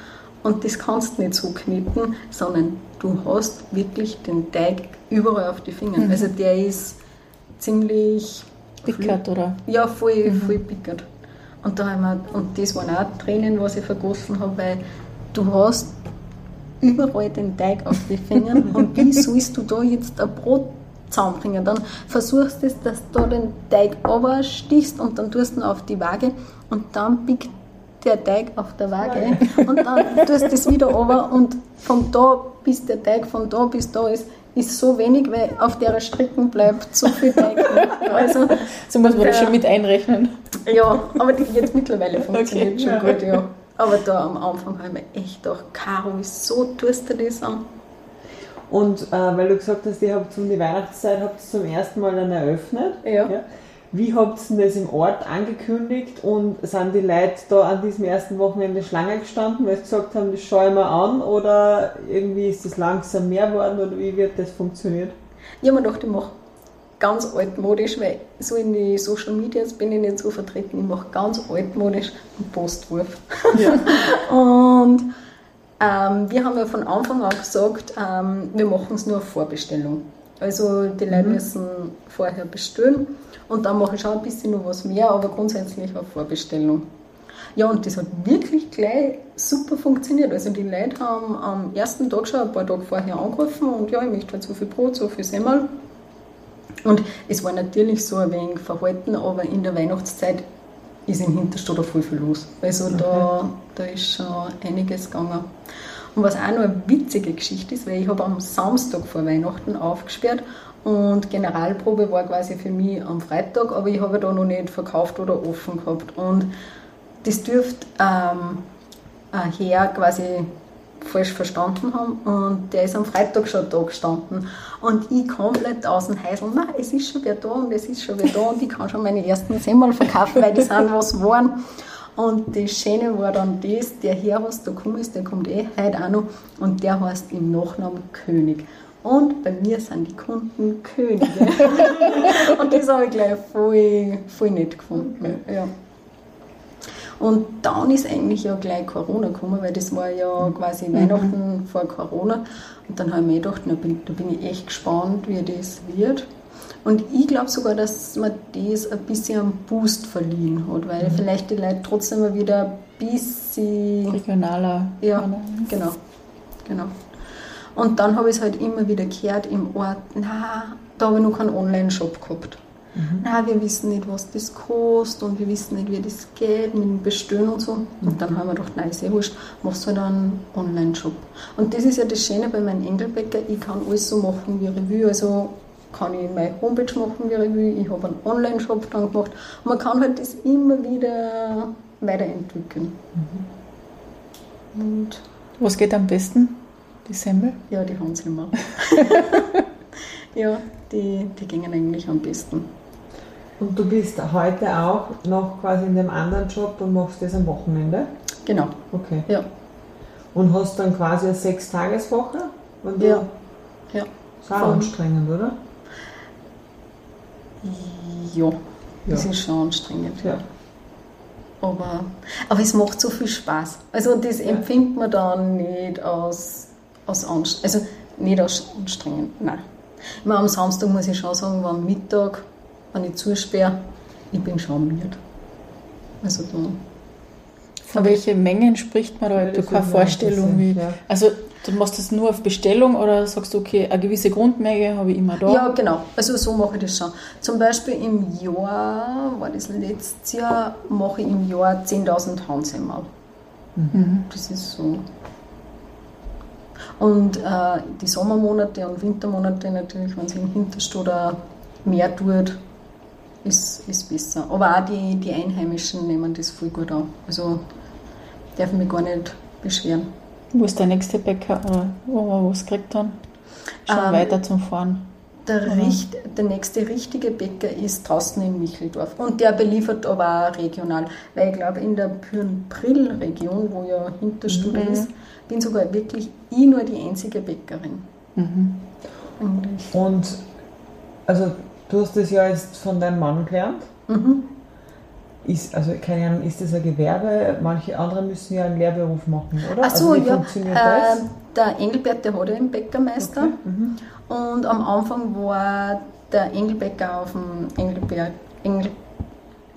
Und das kannst du nicht so kneten, sondern du hast wirklich den Teig überall auf die Finger. Mhm. Also der ist ziemlich Pickert oder? ja, voll, voll pickert. Und, da haben wir, und das waren auch Tränen, was ich vergossen habe, weil du hast überall den Teig auf die Fingern und wie sollst du da jetzt ein Brot zusammenbringen? Dann versuchst du, es, dass du den Teig stichst und dann tust du ihn auf die Waage und dann pickt der Teig auf der Waage und dann tust du das wieder runter und von da bis der Teig von da bis da ist, ist so wenig, weil auf der Stricken bleibt so viel Teig. nicht. Also, So muss man das schon mit einrechnen. ja, aber die jetzt mittlerweile funktioniert Okay. schon gut, ja. Aber da am Anfang habe ich mir echt gedacht, Caro, wieso tust du das an? Und äh, weil du gesagt hast, ihr habt um die Weihnachtszeit habt zum ersten Mal dann eröffnet. Ja. Wie habt ihr denn das im Ort angekündigt und sind die Leute da an diesem ersten Wochenende Schlange gestanden, weil sie gesagt haben, das schaue ich mir an oder irgendwie ist das langsam mehr geworden oder wie wird das funktioniert? Habe mir gedacht, ich mache ganz altmodisch, weil so in die Social Medias bin ich nicht so vertreten. Ich mache ganz altmodisch einen Postwurf. Und ähm, wir haben ja von Anfang an gesagt, ähm, wir machen es nur auf Vorbestellung. Also die Leute müssen vorher bestellen und dann mache ich schon ein bisschen noch was mehr, aber grundsätzlich auf Vorbestellung. Ja, und das hat wirklich gleich super funktioniert. Also die Leute haben am ersten Tag schon ein paar Tage vorher angerufen und ja, ich möchte halt so viel Brot, so viel Semmel. Und es war natürlich so ein wenig verhalten, aber in der Weihnachtszeit ist im Hinterstadt auch voll viel los. Also da, da ist schon einiges gegangen. Und was auch noch eine witzige Geschichte ist, weil ich habe am Samstag vor Weihnachten aufgesperrt und Generalprobe war quasi für mich am Freitag, aber ich habe da noch nicht verkauft oder offen gehabt. Und das dürfte ähm, ein Herr quasi falsch verstanden haben und der ist am Freitag schon da gestanden und ich komplett aus dem Häusl, na es ist schon wer da und es ist schon wer da und ich kann schon meine ersten Semmel verkaufen, weil die sind was waren und das Schöne war dann das, der Herr, was da gekommen ist, der kommt eh heute auch noch und der heißt im Nachnamen König. Und bei mir sind die Kunden Könige. und das habe ich gleich voll, voll nett gefunden. Ja. Und dann ist eigentlich ja gleich Corona gekommen, weil das war ja quasi Weihnachten vor Corona. Und dann habe ich mir gedacht, na, bin, da bin ich echt gespannt, wie das wird. Und ich glaube sogar, dass man das ein bisschen einen Boost verliehen hat, weil vielleicht die Leute trotzdem mal wieder ein bisschen Regionaler. ja, genau, genau. Und dann habe ich es halt immer wieder gehört im Ort, na, da habe ich noch keinen Online-Shop gehabt. Na, wir wissen nicht, was das kostet und wir wissen nicht, wie das geht mit dem Bestellen und so. Und dann haben wir gedacht, nein, ist eh wurscht, machst du halt einen Online-Shop. Und das ist ja das Schöne bei meinem Engelbäcker, ich kann alles so machen wie Revue, also kann ich meine Homepage machen wie Revue, ich habe einen Online-Shop dann gemacht und man kann halt das immer wieder weiterentwickeln. Und Was geht am besten? Die Semmel? Ja, die haben sie immer. ja, die, die gingen eigentlich am besten. Und du bist heute auch noch quasi in dem anderen Job und machst das am Wochenende? Genau, Okay. ja. Und hast dann quasi eine Sechstageswoche? Und Ja. Ja. Ist auch anstrengend, oder? Ja, das Ja. ist schon anstrengend. Ja. Aber, aber es macht so viel Spaß. Also das empfindet man dann nicht als, als anstrengend. Also nicht als anstrengend, nein. Ich meine, am Samstag muss ich schon sagen, war Mittag, wenn ich zusperre, ich bin schon müde. Also da, Von welchen Mengen spricht man da? Ich habe keine Vorstellung. Wie, ja. Also du machst das nur auf Bestellung oder sagst du, okay, eine gewisse Grundmenge habe ich immer da? Ja, genau. Also so mache ich das schon. Zum Beispiel im Jahr, war das letztes Jahr, mache ich im Jahr 10.000 Handsemmel. Mhm. Das ist so. Und äh, die Sommermonate und Wintermonate natürlich, wenn es im Hinterstuder mehr tut, ist, ist besser. Aber auch die, die Einheimischen nehmen das voll gut an. Also darf ich mich gar nicht beschweren. Wo ist der nächste Bäcker? Oder wo man was kriegt dann? Schon Ähm, weiter zum Fahren. Der, richt, der nächste richtige Bäcker ist draußen in Micheldorf. Und der beliefert aber auch regional. Weil ich glaube, in der Pürnprill-Region, wo ja Hinterstuder Mhm. ist, bin sogar wirklich ich nur die einzige Bäckerin. Mhm. Eigentlich. Und also du hast das ja jetzt von deinem Mann gelernt. Mhm. Ist, also keine Ahnung, ist das ein Gewerbe? Manche andere müssen ja einen Lehrberuf machen, oder? Ach so, also wie ja. funktioniert Äh, der Engelbert, der hat ja einen Bäckermeister. Okay. Mhm. Und am Anfang war der Engelbäcker auf dem Engelberg. Engel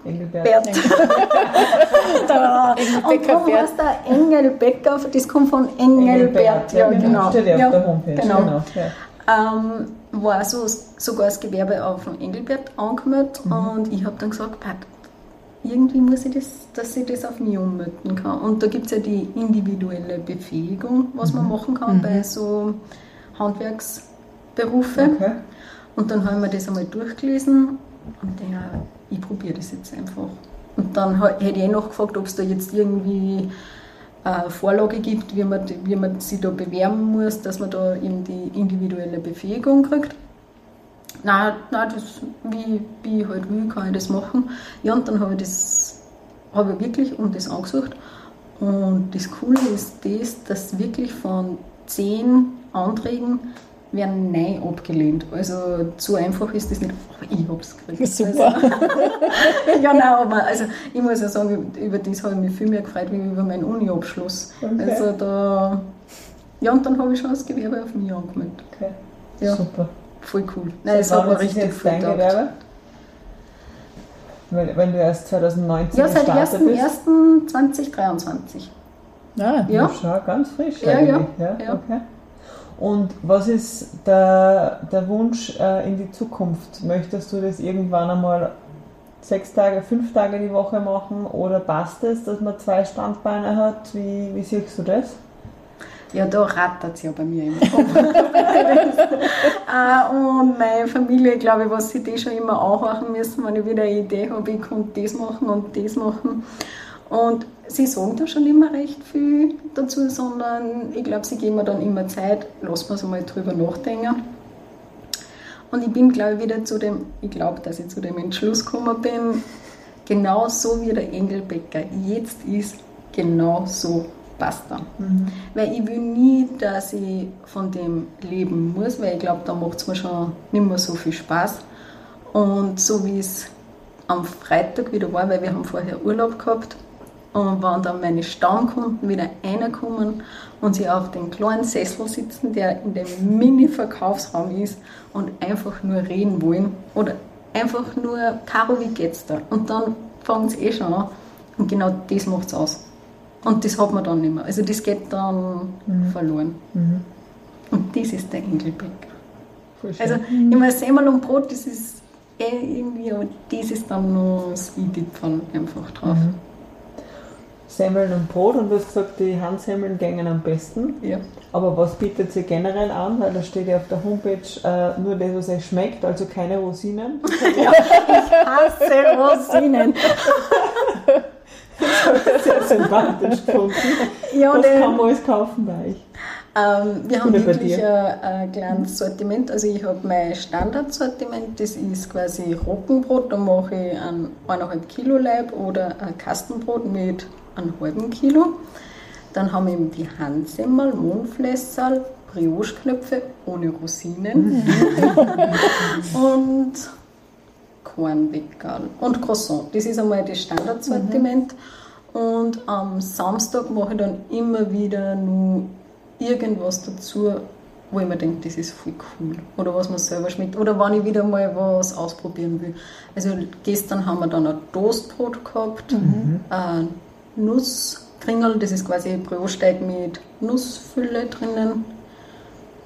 Engelbert. Bert. da. Und Engelbäcker darum heißt der Engelbäcker, das kommt von Engelbert. Ja, genau. Steht ja Ja, auf der Homepage. genau. Ja. ähm, war so, sogar das Gewerbe auf dem Engelbert angemeldet Mhm. und ich habe dann gesagt, irgendwie muss ich das, dass ich das auf mich ummelden kann. Und da gibt es ja die individuelle Befähigung, was man machen kann bei so Handwerksberufe. Okay. Und dann habe ich mir das einmal durchgelesen und denke, ich probiere das jetzt einfach. Und dann hätte ich eh noch gefragt, ob es da jetzt irgendwie Vorlage gibt, wie man, wie man sich da bewerben muss, dass man da eben die individuelle Befähigung kriegt. Nein, nein das, wie, wie ich halt will, kann ich das machen. Ja, und dann habe ich das habe ich wirklich um das angesucht. Und das Coole ist das, dass wirklich von zehn Anträgen werden Nein abgelehnt. Also so einfach ist das nicht. Aber ich habe es gekriegt. Super. Also, ja, nein, aber also, ich muss ja sagen, über das habe ich mich viel mehr gefreut, wie über meinen Uni-Abschluss. Okay. Also da, ja, und dann habe ich schon das Gewerbe auf mich angemeldet. okay. Ja, Super. voll cool. Nein, das Seit hat mir richtig viel. Gewerbe? Weil, wenn du erst 2019 Ja, seit gestartet bist. 1.1.2023. Ja. Ja. Schau, ganz frisch Ja, eigentlich. ja, ja. Okay. Und was ist der, der Wunsch äh, in die Zukunft? Möchtest du das irgendwann einmal sechs Tage, fünf Tage die Woche machen oder passt es, dass man zwei Standbeine hat? Wie, wie siehst du das? Ja, da rattert es ja bei mir im Kopf. äh, und meine Familie, glaube ich, was sie die schon immer anhören müssen, wenn ich wieder eine Idee habe, ich kann das machen und das machen. Und sie sagen da schon immer recht viel dazu, sondern ich glaube, sie geben mir dann immer Zeit, lassen wir es mal drüber nachdenken. Und ich bin, glaube ich, wieder zu dem, ich glaube, dass ich zu dem Entschluss gekommen bin, genau so wie der Engelbäcker jetzt ist, genau so passt er. Weil ich will nie, dass ich von dem leben muss, weil ich glaube, da macht es mir schon nicht mehr so viel Spaß. Und so wie es am Freitag wieder war, weil wir haben vorher Urlaub gehabt und wenn dann meine Stammkunden wieder reinkommen und sie auf den kleinen Sessel sitzen, der in dem Mini-Verkaufsraum ist und einfach nur reden wollen oder einfach nur, Caro, wie geht's da? Und dann fangen sie eh schon an und genau das macht es aus. Und das hat man dann nicht mehr. Also das geht dann verloren. Und das ist der schön. Also immer Semmel und Brot, das ist eh irgendwie, aber das ist dann noch das i-Gipfel einfach drauf. Semmeln und Brot und du hast gesagt, die Handsemmeln gängen am besten. Ja. Aber was bietet sie generell an? Weil da steht ja auf der Homepage äh, nur das, was euch schmeckt, also keine Rosinen. Hasse Rosinen. Sehr sympathisch gefunden. Ja, Was äh, kann man alles kaufen bei euch? ähm, wir haben wirklich ein, ein kleines Sortiment. Also ich habe mein Standardsortiment, das ist quasi Roggenbrot, da mache ich ein 1,5 Kilo Leib oder ein Kastenbrot mit einem halben Kilo. Dann haben wir eben die Handsemmel, Mohnflässerl, Brioche-Knöpfe ohne Rosinen und Kornweckerl und Croissant. Das ist einmal das Standardsortiment. Und am Samstag mache ich dann immer wieder nur irgendwas dazu, wo ich mir denke, das ist voll cool. Oder was mir selber schmeckt. Oder wenn ich wieder mal was ausprobieren will. Also gestern haben wir dann ein Toastbrot gehabt, ein Nusskringel, das ist quasi Brioche-Teig mit Nussfülle drinnen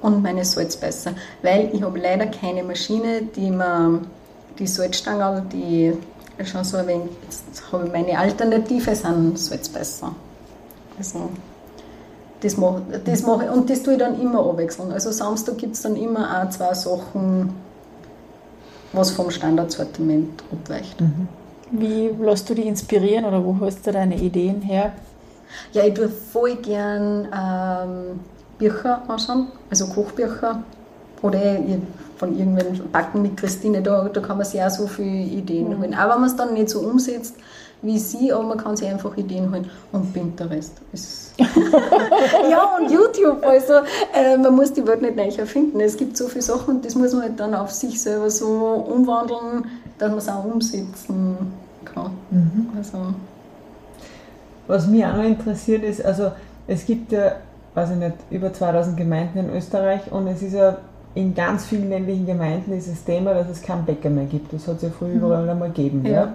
und meine Salzbeißer. Weil ich habe leider keine Maschine, die mir die Salzstangerl, die schon so ein wenig, jetzt habe ich meine Alternative, sind Salzbeißer. Also Das mache das mach ich. Und das tue ich dann immer abwechseln. Also Samstag gibt es dann immer ein, zwei Sachen, was vom Standardsortiment abweicht. Mhm. Wie lässt du dich inspirieren oder wo hast du deine Ideen her? Ja, ich tue voll gern ähm, Bücher anschauen, also Kochbücher. Oder von irgendwelchen Backen mit Christine, da, da kann man sich auch so viele Ideen mhm. holen. Auch wenn man es dann nicht so umsetzt wie sie, aber man kann sich einfach Ideen holen. Und Pinterest ist. ja, und YouTube. Also, äh, man muss die Welt nicht neu erfinden. Es gibt so viele Sachen und das muss man halt dann auf sich selber so umwandeln, dass man es auch umsetzen kann. Mhm. Also. Was mich auch noch interessiert ist, also es gibt ja, weiß ich nicht, über 2000 Gemeinden in Österreich und es ist ja in ganz vielen ländlichen Gemeinden dieses Thema, dass es keinen Bäcker mehr gibt. Das hat es ja früher mhm. überall einmal gegeben. Ja. ja.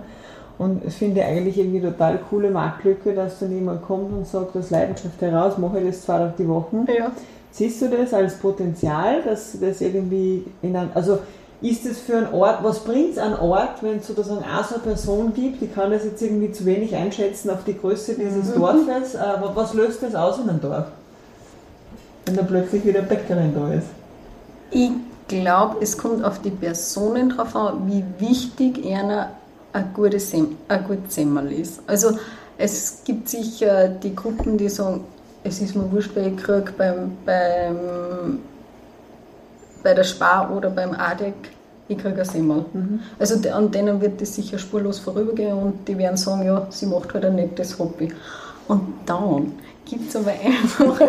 Und ich finde eigentlich irgendwie total coole Marktlücke, dass dann jemand kommt und sagt, aus Leidenschaft heraus, mache ich das zweimal die Woche. Ja. Siehst du das als Potenzial, dass das irgendwie in ein, also ist es für einen Ort, was bringt es an Ort, wenn es sozusagen auch so eine Person gibt, die kann das jetzt irgendwie zu wenig einschätzen auf die Größe dieses mhm. Dorfes, aber was löst das aus in einem Dorf? Wenn da plötzlich wieder eine Bäckerin da ist. Ich glaube, es kommt auf die Personen drauf an, wie wichtig einer ein, gutes Sem ein gutes Semmel ist. Also es gibt sicher die Gruppen, die sagen, es ist mir wurscht, weil ich kriege beim, beim, bei der Spar oder beim ADEC, ich kriege Semmel. Mhm. Also an denen wird das sicher spurlos vorübergehen und die werden sagen, ja, sie macht halt ein nettes Hobby. Und dann gibt es aber einfach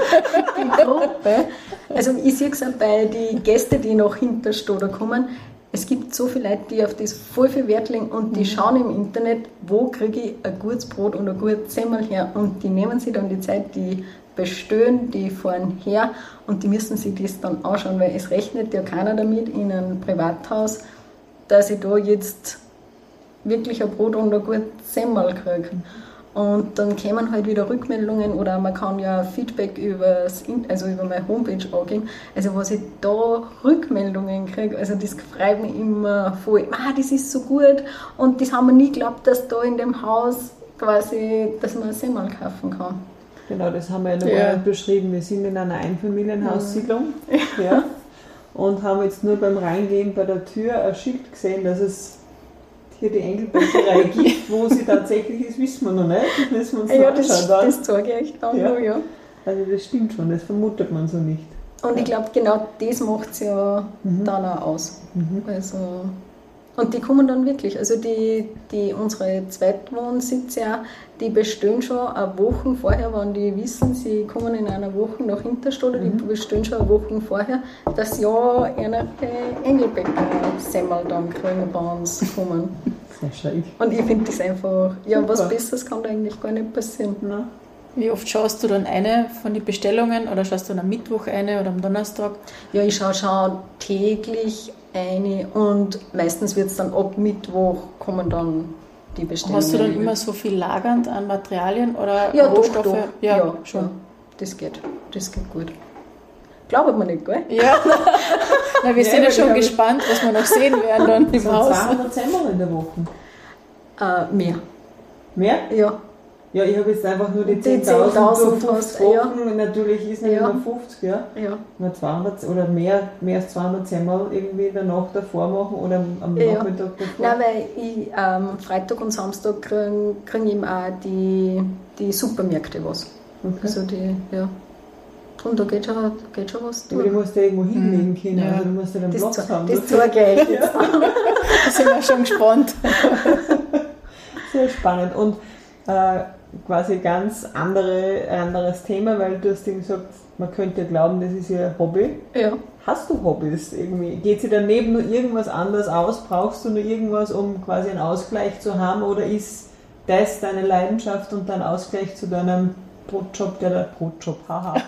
die Gruppe. Also ich sehe es auch bei den Gästen, die nach Hinterstoder kommen, es gibt so viele Leute, die auf das voll viel Wert legen und die mhm. schauen im Internet, wo kriege ich ein gutes Brot und ein gutes Semmel her und die nehmen sich dann die Zeit, die bestellen, die fahren her und die müssen sich das dann anschauen, weil es rechnet ja keiner damit in einem Privathaus, dass ich da jetzt wirklich ein Brot und ein gutes Semmel kriege. Und dann kämen halt wieder Rückmeldungen oder man kann ja Feedback übers, also über meine Homepage angehen. Also was ich da Rückmeldungen kriege, also das freut mich immer voll. Ah, das ist so gut und das haben wir nie geglaubt, dass da in dem Haus quasi, dass man ein Semmel kaufen kann. Genau, das haben wir ja noch ja. beschrieben. Wir sind in einer Einfamilienhaussiedlung mhm. ja, und haben jetzt nur beim Reingehen bei der Tür ein Schild gesehen, dass es hier die Engelbäckerei gibt, wo sie tatsächlich ist, wissen wir noch nicht. Das müssen wir uns ja, das, anschauen. Das zeige ich dann ja. noch, ja. Also das stimmt schon, das vermutet man so nicht. Und ich glaube, genau das macht es ja mhm. dann auch aus. Mhm. Also, und die kommen dann wirklich, also die, die unsere Zweitwohnsitze ja, die bestellen schon eine Woche vorher, wenn die wissen, sie kommen in einer Woche nach Hinterstadt, mhm. die bestellen schon eine Woche vorher, dass ja eine Engelbäcker-Semmel dann kriegen, wenn sie kommen. Und ich finde das einfach, ja, Super. was Besseres kann da eigentlich gar nicht passieren. Ne? Wie oft schaust du dann eine von den Bestellungen oder schaust du dann am Mittwoch eine oder am Donnerstag? Ja, ich schaue schon täglich eine und meistens wird es dann ab Mittwoch kommen dann die Bestellungen. Hast du dann immer so viel lagernd an Materialien oder ja, Rohstoffe? Doch, doch. Ja, ja, schon. Ja, das geht. Das geht gut. Glaubt man nicht, gell? Ja. Na, wir ja, sind ja schon gespannt, was wir noch sehen werden dann im Haus. 200 Semmel in der Woche? Äh, mehr. Mehr? Ja. Ja, ich habe jetzt einfach nur die 10.000 10 durch 50 Wochen. Ja. Natürlich ist nicht ja. immer 50, ja. ja. Nur 200 oder mehr, mehr als 200 Semmel irgendwie in der Nacht davor machen oder am ja. Nachmittag davor. Nein, weil ich ähm, Freitag und Samstag kriege krieg ich auch die, die Supermärkte was. Okay. Also die, ja. Und da geht schon, geht schon was durch. Aber du musst ja irgendwo hinlegen mhm. können, ja. also du musst ja den Platz das, haben. Das zeige ich jetzt. da sind wir schon gespannt. Sehr spannend. Und äh, quasi ganz andere, anderes Thema, weil du hast gesagt, man könnte glauben, das ist ihr Hobby. Ja. Hast du Hobbys irgendwie? Geht sie daneben nur irgendwas anderes aus? Brauchst du nur irgendwas, um quasi einen Ausgleich zu haben? Oder ist das deine Leidenschaft und dein Ausgleich zu deinem Brotjob, der der Brotjob, haha.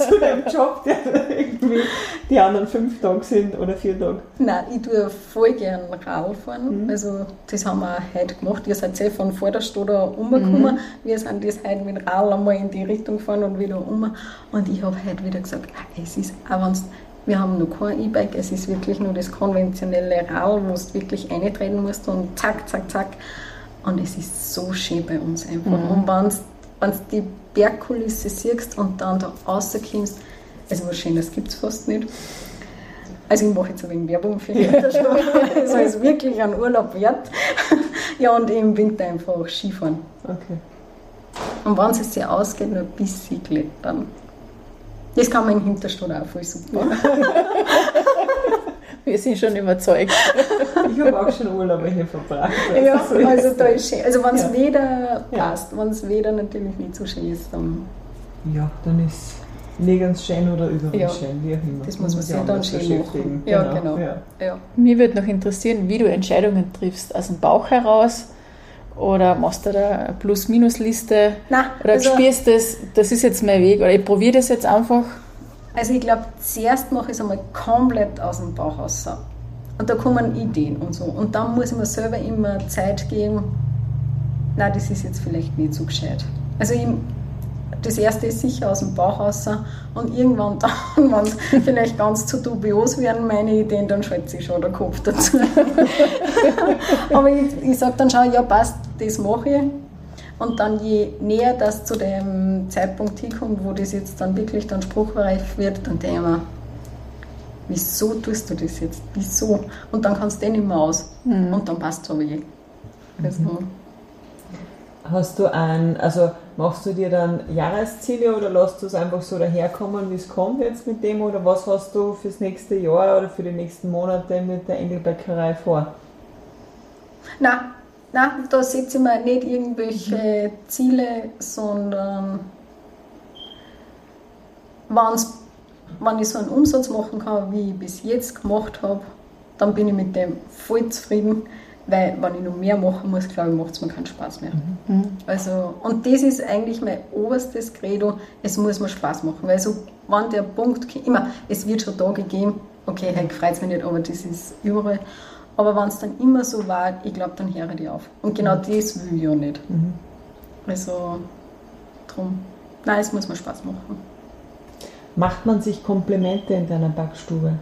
zu dem Job, der irgendwie die anderen fünf Tage sind oder vier Tage. Nein, ich tue voll gern Radl fahren. Mhm. Also das haben wir heute gemacht. Ihr seid sehr von vor der Stadt umgekommen. Mhm. Wir sind das heute mit Radl einmal in die Richtung gefahren und wieder um. Und ich habe heute wieder gesagt, es ist auch wir haben noch kein E-Bike, es ist wirklich nur das konventionelle Radl, wo du wirklich eintreten musst und zack, zack, zack. Und es ist so schön bei uns einfach. Mhm. Und wenn du die Bergkulisse siehst und dann da rauskommst, also was Schönes gibt es fast nicht. Also ich mache jetzt ein wenig Werbung für Hinterstadt. also es ist wirklich ein Urlaub wert. ja, und im Winter einfach Skifahren. Okay. Und wenn es sich ausgeht, noch ein bisschen klettern. Das kann man in Hinterstadt auch voll super. Wir sind schon überzeugt. Ich habe auch schon Urlaube hier verbracht. ja, Also so also ist da ist schön. Also wenn es Ja. Wetter Ja. passt, wenn es Wetter natürlich nicht so schön ist, dann Ja, dann ist nirgends schön oder überall Ja. schön, wie auch immer. das muss man sich dann schön machen. Ja, genau. Ja. ja. Mir würde noch interessieren, wie du Entscheidungen triffst. Aus dem Bauch heraus oder machst du da eine Plus-Minus-Liste? Nein, Oder also- spürst du das, das ist jetzt mein Weg oder ich probiere das jetzt einfach. Also ich glaube, zuerst mache ich es einmal komplett aus dem Bauch raus. Und da kommen Ideen und so. Und dann muss ich mir selber immer Zeit geben, nein, das ist jetzt vielleicht nicht so gescheit. Also ich, das erste ist sicher aus dem Bauch raus und irgendwann dann, wenn es vielleicht ganz zu dubios werden, meine Ideen, dann schaltet sich schon der Kopf dazu. Aber ich, ich sage dann schon, ja passt, das mache ich. Und dann je näher das zu dem Zeitpunkt hinkommt, wo das jetzt dann wirklich dann spruchreif wird, dann denke ich mir, wieso tust du das jetzt? Wieso? Und dann kannst du den nicht mehr aus. Und dann passt es aber eh. Also, Hast du ein, also machst du dir dann Jahresziele oder lässt du es einfach so daherkommen, wie es kommt jetzt mit dem? Oder was hast du fürs nächste Jahr oder für die nächsten Monate mit der Engelbäckerei vor? Nein, nein, da setze ich mir nicht irgendwelche Ziele, sondern wenn's, wenn ich so einen Umsatz machen kann, wie ich bis jetzt gemacht habe, dann bin ich mit dem voll zufrieden, weil wenn ich noch mehr machen muss, glaube ich, macht es mir keinen Spaß mehr. Also, und das ist eigentlich mein oberstes Credo, es muss mir Spaß machen, weil so, wenn der Punkt, kommt- immer, es wird schon Tage geben, okay, heute freut es mich nicht, aber das ist überall, aber wenn es dann immer so war, ich glaube, dann höre ich auf. Und genau das will ich ja nicht. Also, drum, nein, es muss mir Spaß machen. Macht man sich Komplimente in deiner Backstube?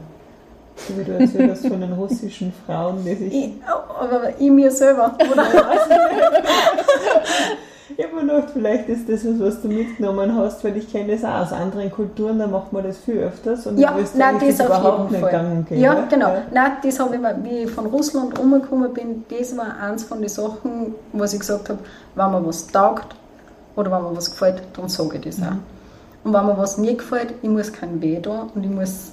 So wie du erzählt hast von den russischen Frauen, die sich. Ich, aber ich mir selber, oder? Ich habe mir gedacht, vielleicht ist das was, was du mitgenommen hast, weil ich kenne das auch aus anderen Kulturen, da macht man das viel öfters und Ja, in Österreich nein, ist das auf überhaupt nicht und gäbe. ja, genau. Ja. Nein, das habe ich, wie ich von Russland umgekommen bin, das war eins von den Sachen, was ich gesagt habe, wenn mir was taugt oder wenn mir was gefällt, dann sage ich das auch. Und wenn mir was nicht gefällt, ich muss kein Weh da und ich muss,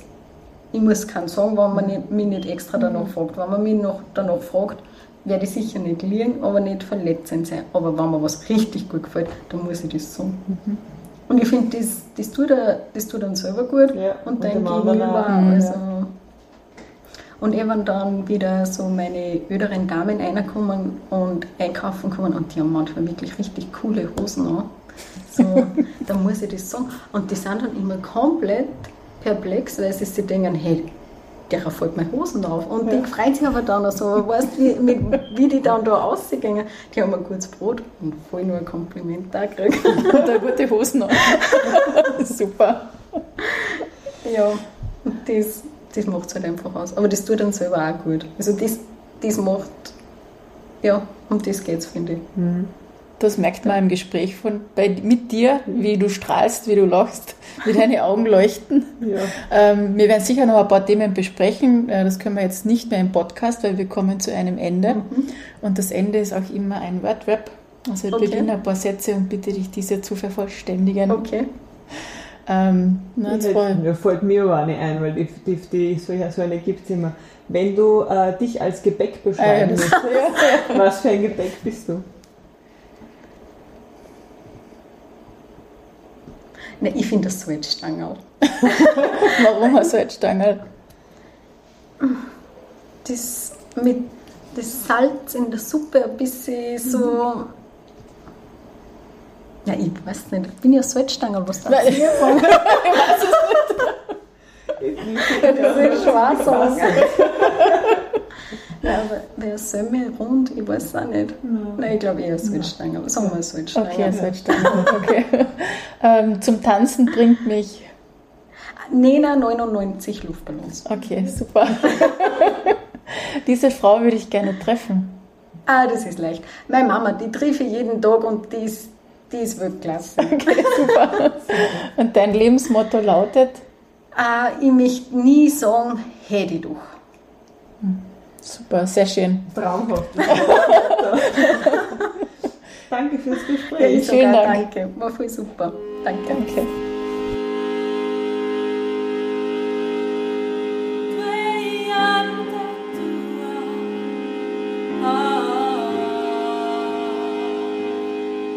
ich muss keinen sagen, wenn man nicht, mich nicht extra danach fragt. Wenn man mich noch danach fragt, werde ich sicher nicht liegen, aber nicht verletzend sein. Aber wenn mir was richtig gut gefällt, dann muss ich das sagen. Und ich finde, das, das, tut er- das tut dann selber gut Ja, und und anderen Gegenüber. auch. Mhm, Also, ja. und eben dann wieder so meine älteren Damen reinkommen und einkaufen kommen und die haben manchmal wirklich richtig coole Hosen an. So, da muss ich das sagen. Und die sind dann immer komplett perplex, weil sie sich denken, hey, der fällt meine Hosen drauf. Und die freuen sich aber dann auch so, weißt du, wie, mit, wie die dann da rausgehen. Die haben ein gutes Brot und voll nur ein Kompliment da gekriegt. Und da gute Hosen an. Super. Ja, das, das macht es halt einfach aus. Aber das tut dann selber auch gut. Also das, das macht, ja, um das geht es, finde ich. Das merkt man im Gespräch von, bei, mit dir, wie du strahlst, wie du lachst, wie deine Augen leuchten. Ja. Ähm, wir werden sicher noch ein paar Themen besprechen. Äh, Das können wir jetzt nicht mehr im Podcast, weil wir kommen zu einem Ende. Und das Ende ist auch immer ein Wordrap. Also ich Okay. beginne ein paar Sätze und bitte dich, diese zu vervollständigen. Okay. Ähm, na, Ich voll. hätte- Mir fällt mir aber eine ein, weil die, die, die, so, so eine gibt es immer. Wenn du äh, dich als Gebäck Ah, ja, beschreiben das, müsstest, ja. was für ein Gebäck bist du? Ne, ich finde das Salzstangerl. Warum hast du jetzt Stangerl? Das mit das Salz in der Suppe ein bisschen so. Ja, ich weiß nicht. Ich bin ja Salzstangerl, was da ist. Das ist schwer Ja, aber der Semmel rund, ich weiß auch nicht. Nein, ich glaube eher Salzstangerl. Sagen wir Salzstangerl. Okay, Salzstangerl. Okay. ähm, zum Tanzen bringt mich. Nena 99 Luftballons. Okay, super. Diese Frau würde ich gerne treffen. Ah, das ist leicht. Meine Mama, die treffe ich jeden Tag und die ist Die ist Weltklasse. Okay, super. Und dein Lebensmotto lautet? Äh, ich möchte nie sagen, hätte ich doch. Super, sehr schön. Traumhaft. Danke fürs Ja, Gespräch. ich Vielen sogar Dank. danke. War voll super. Danke. Danke.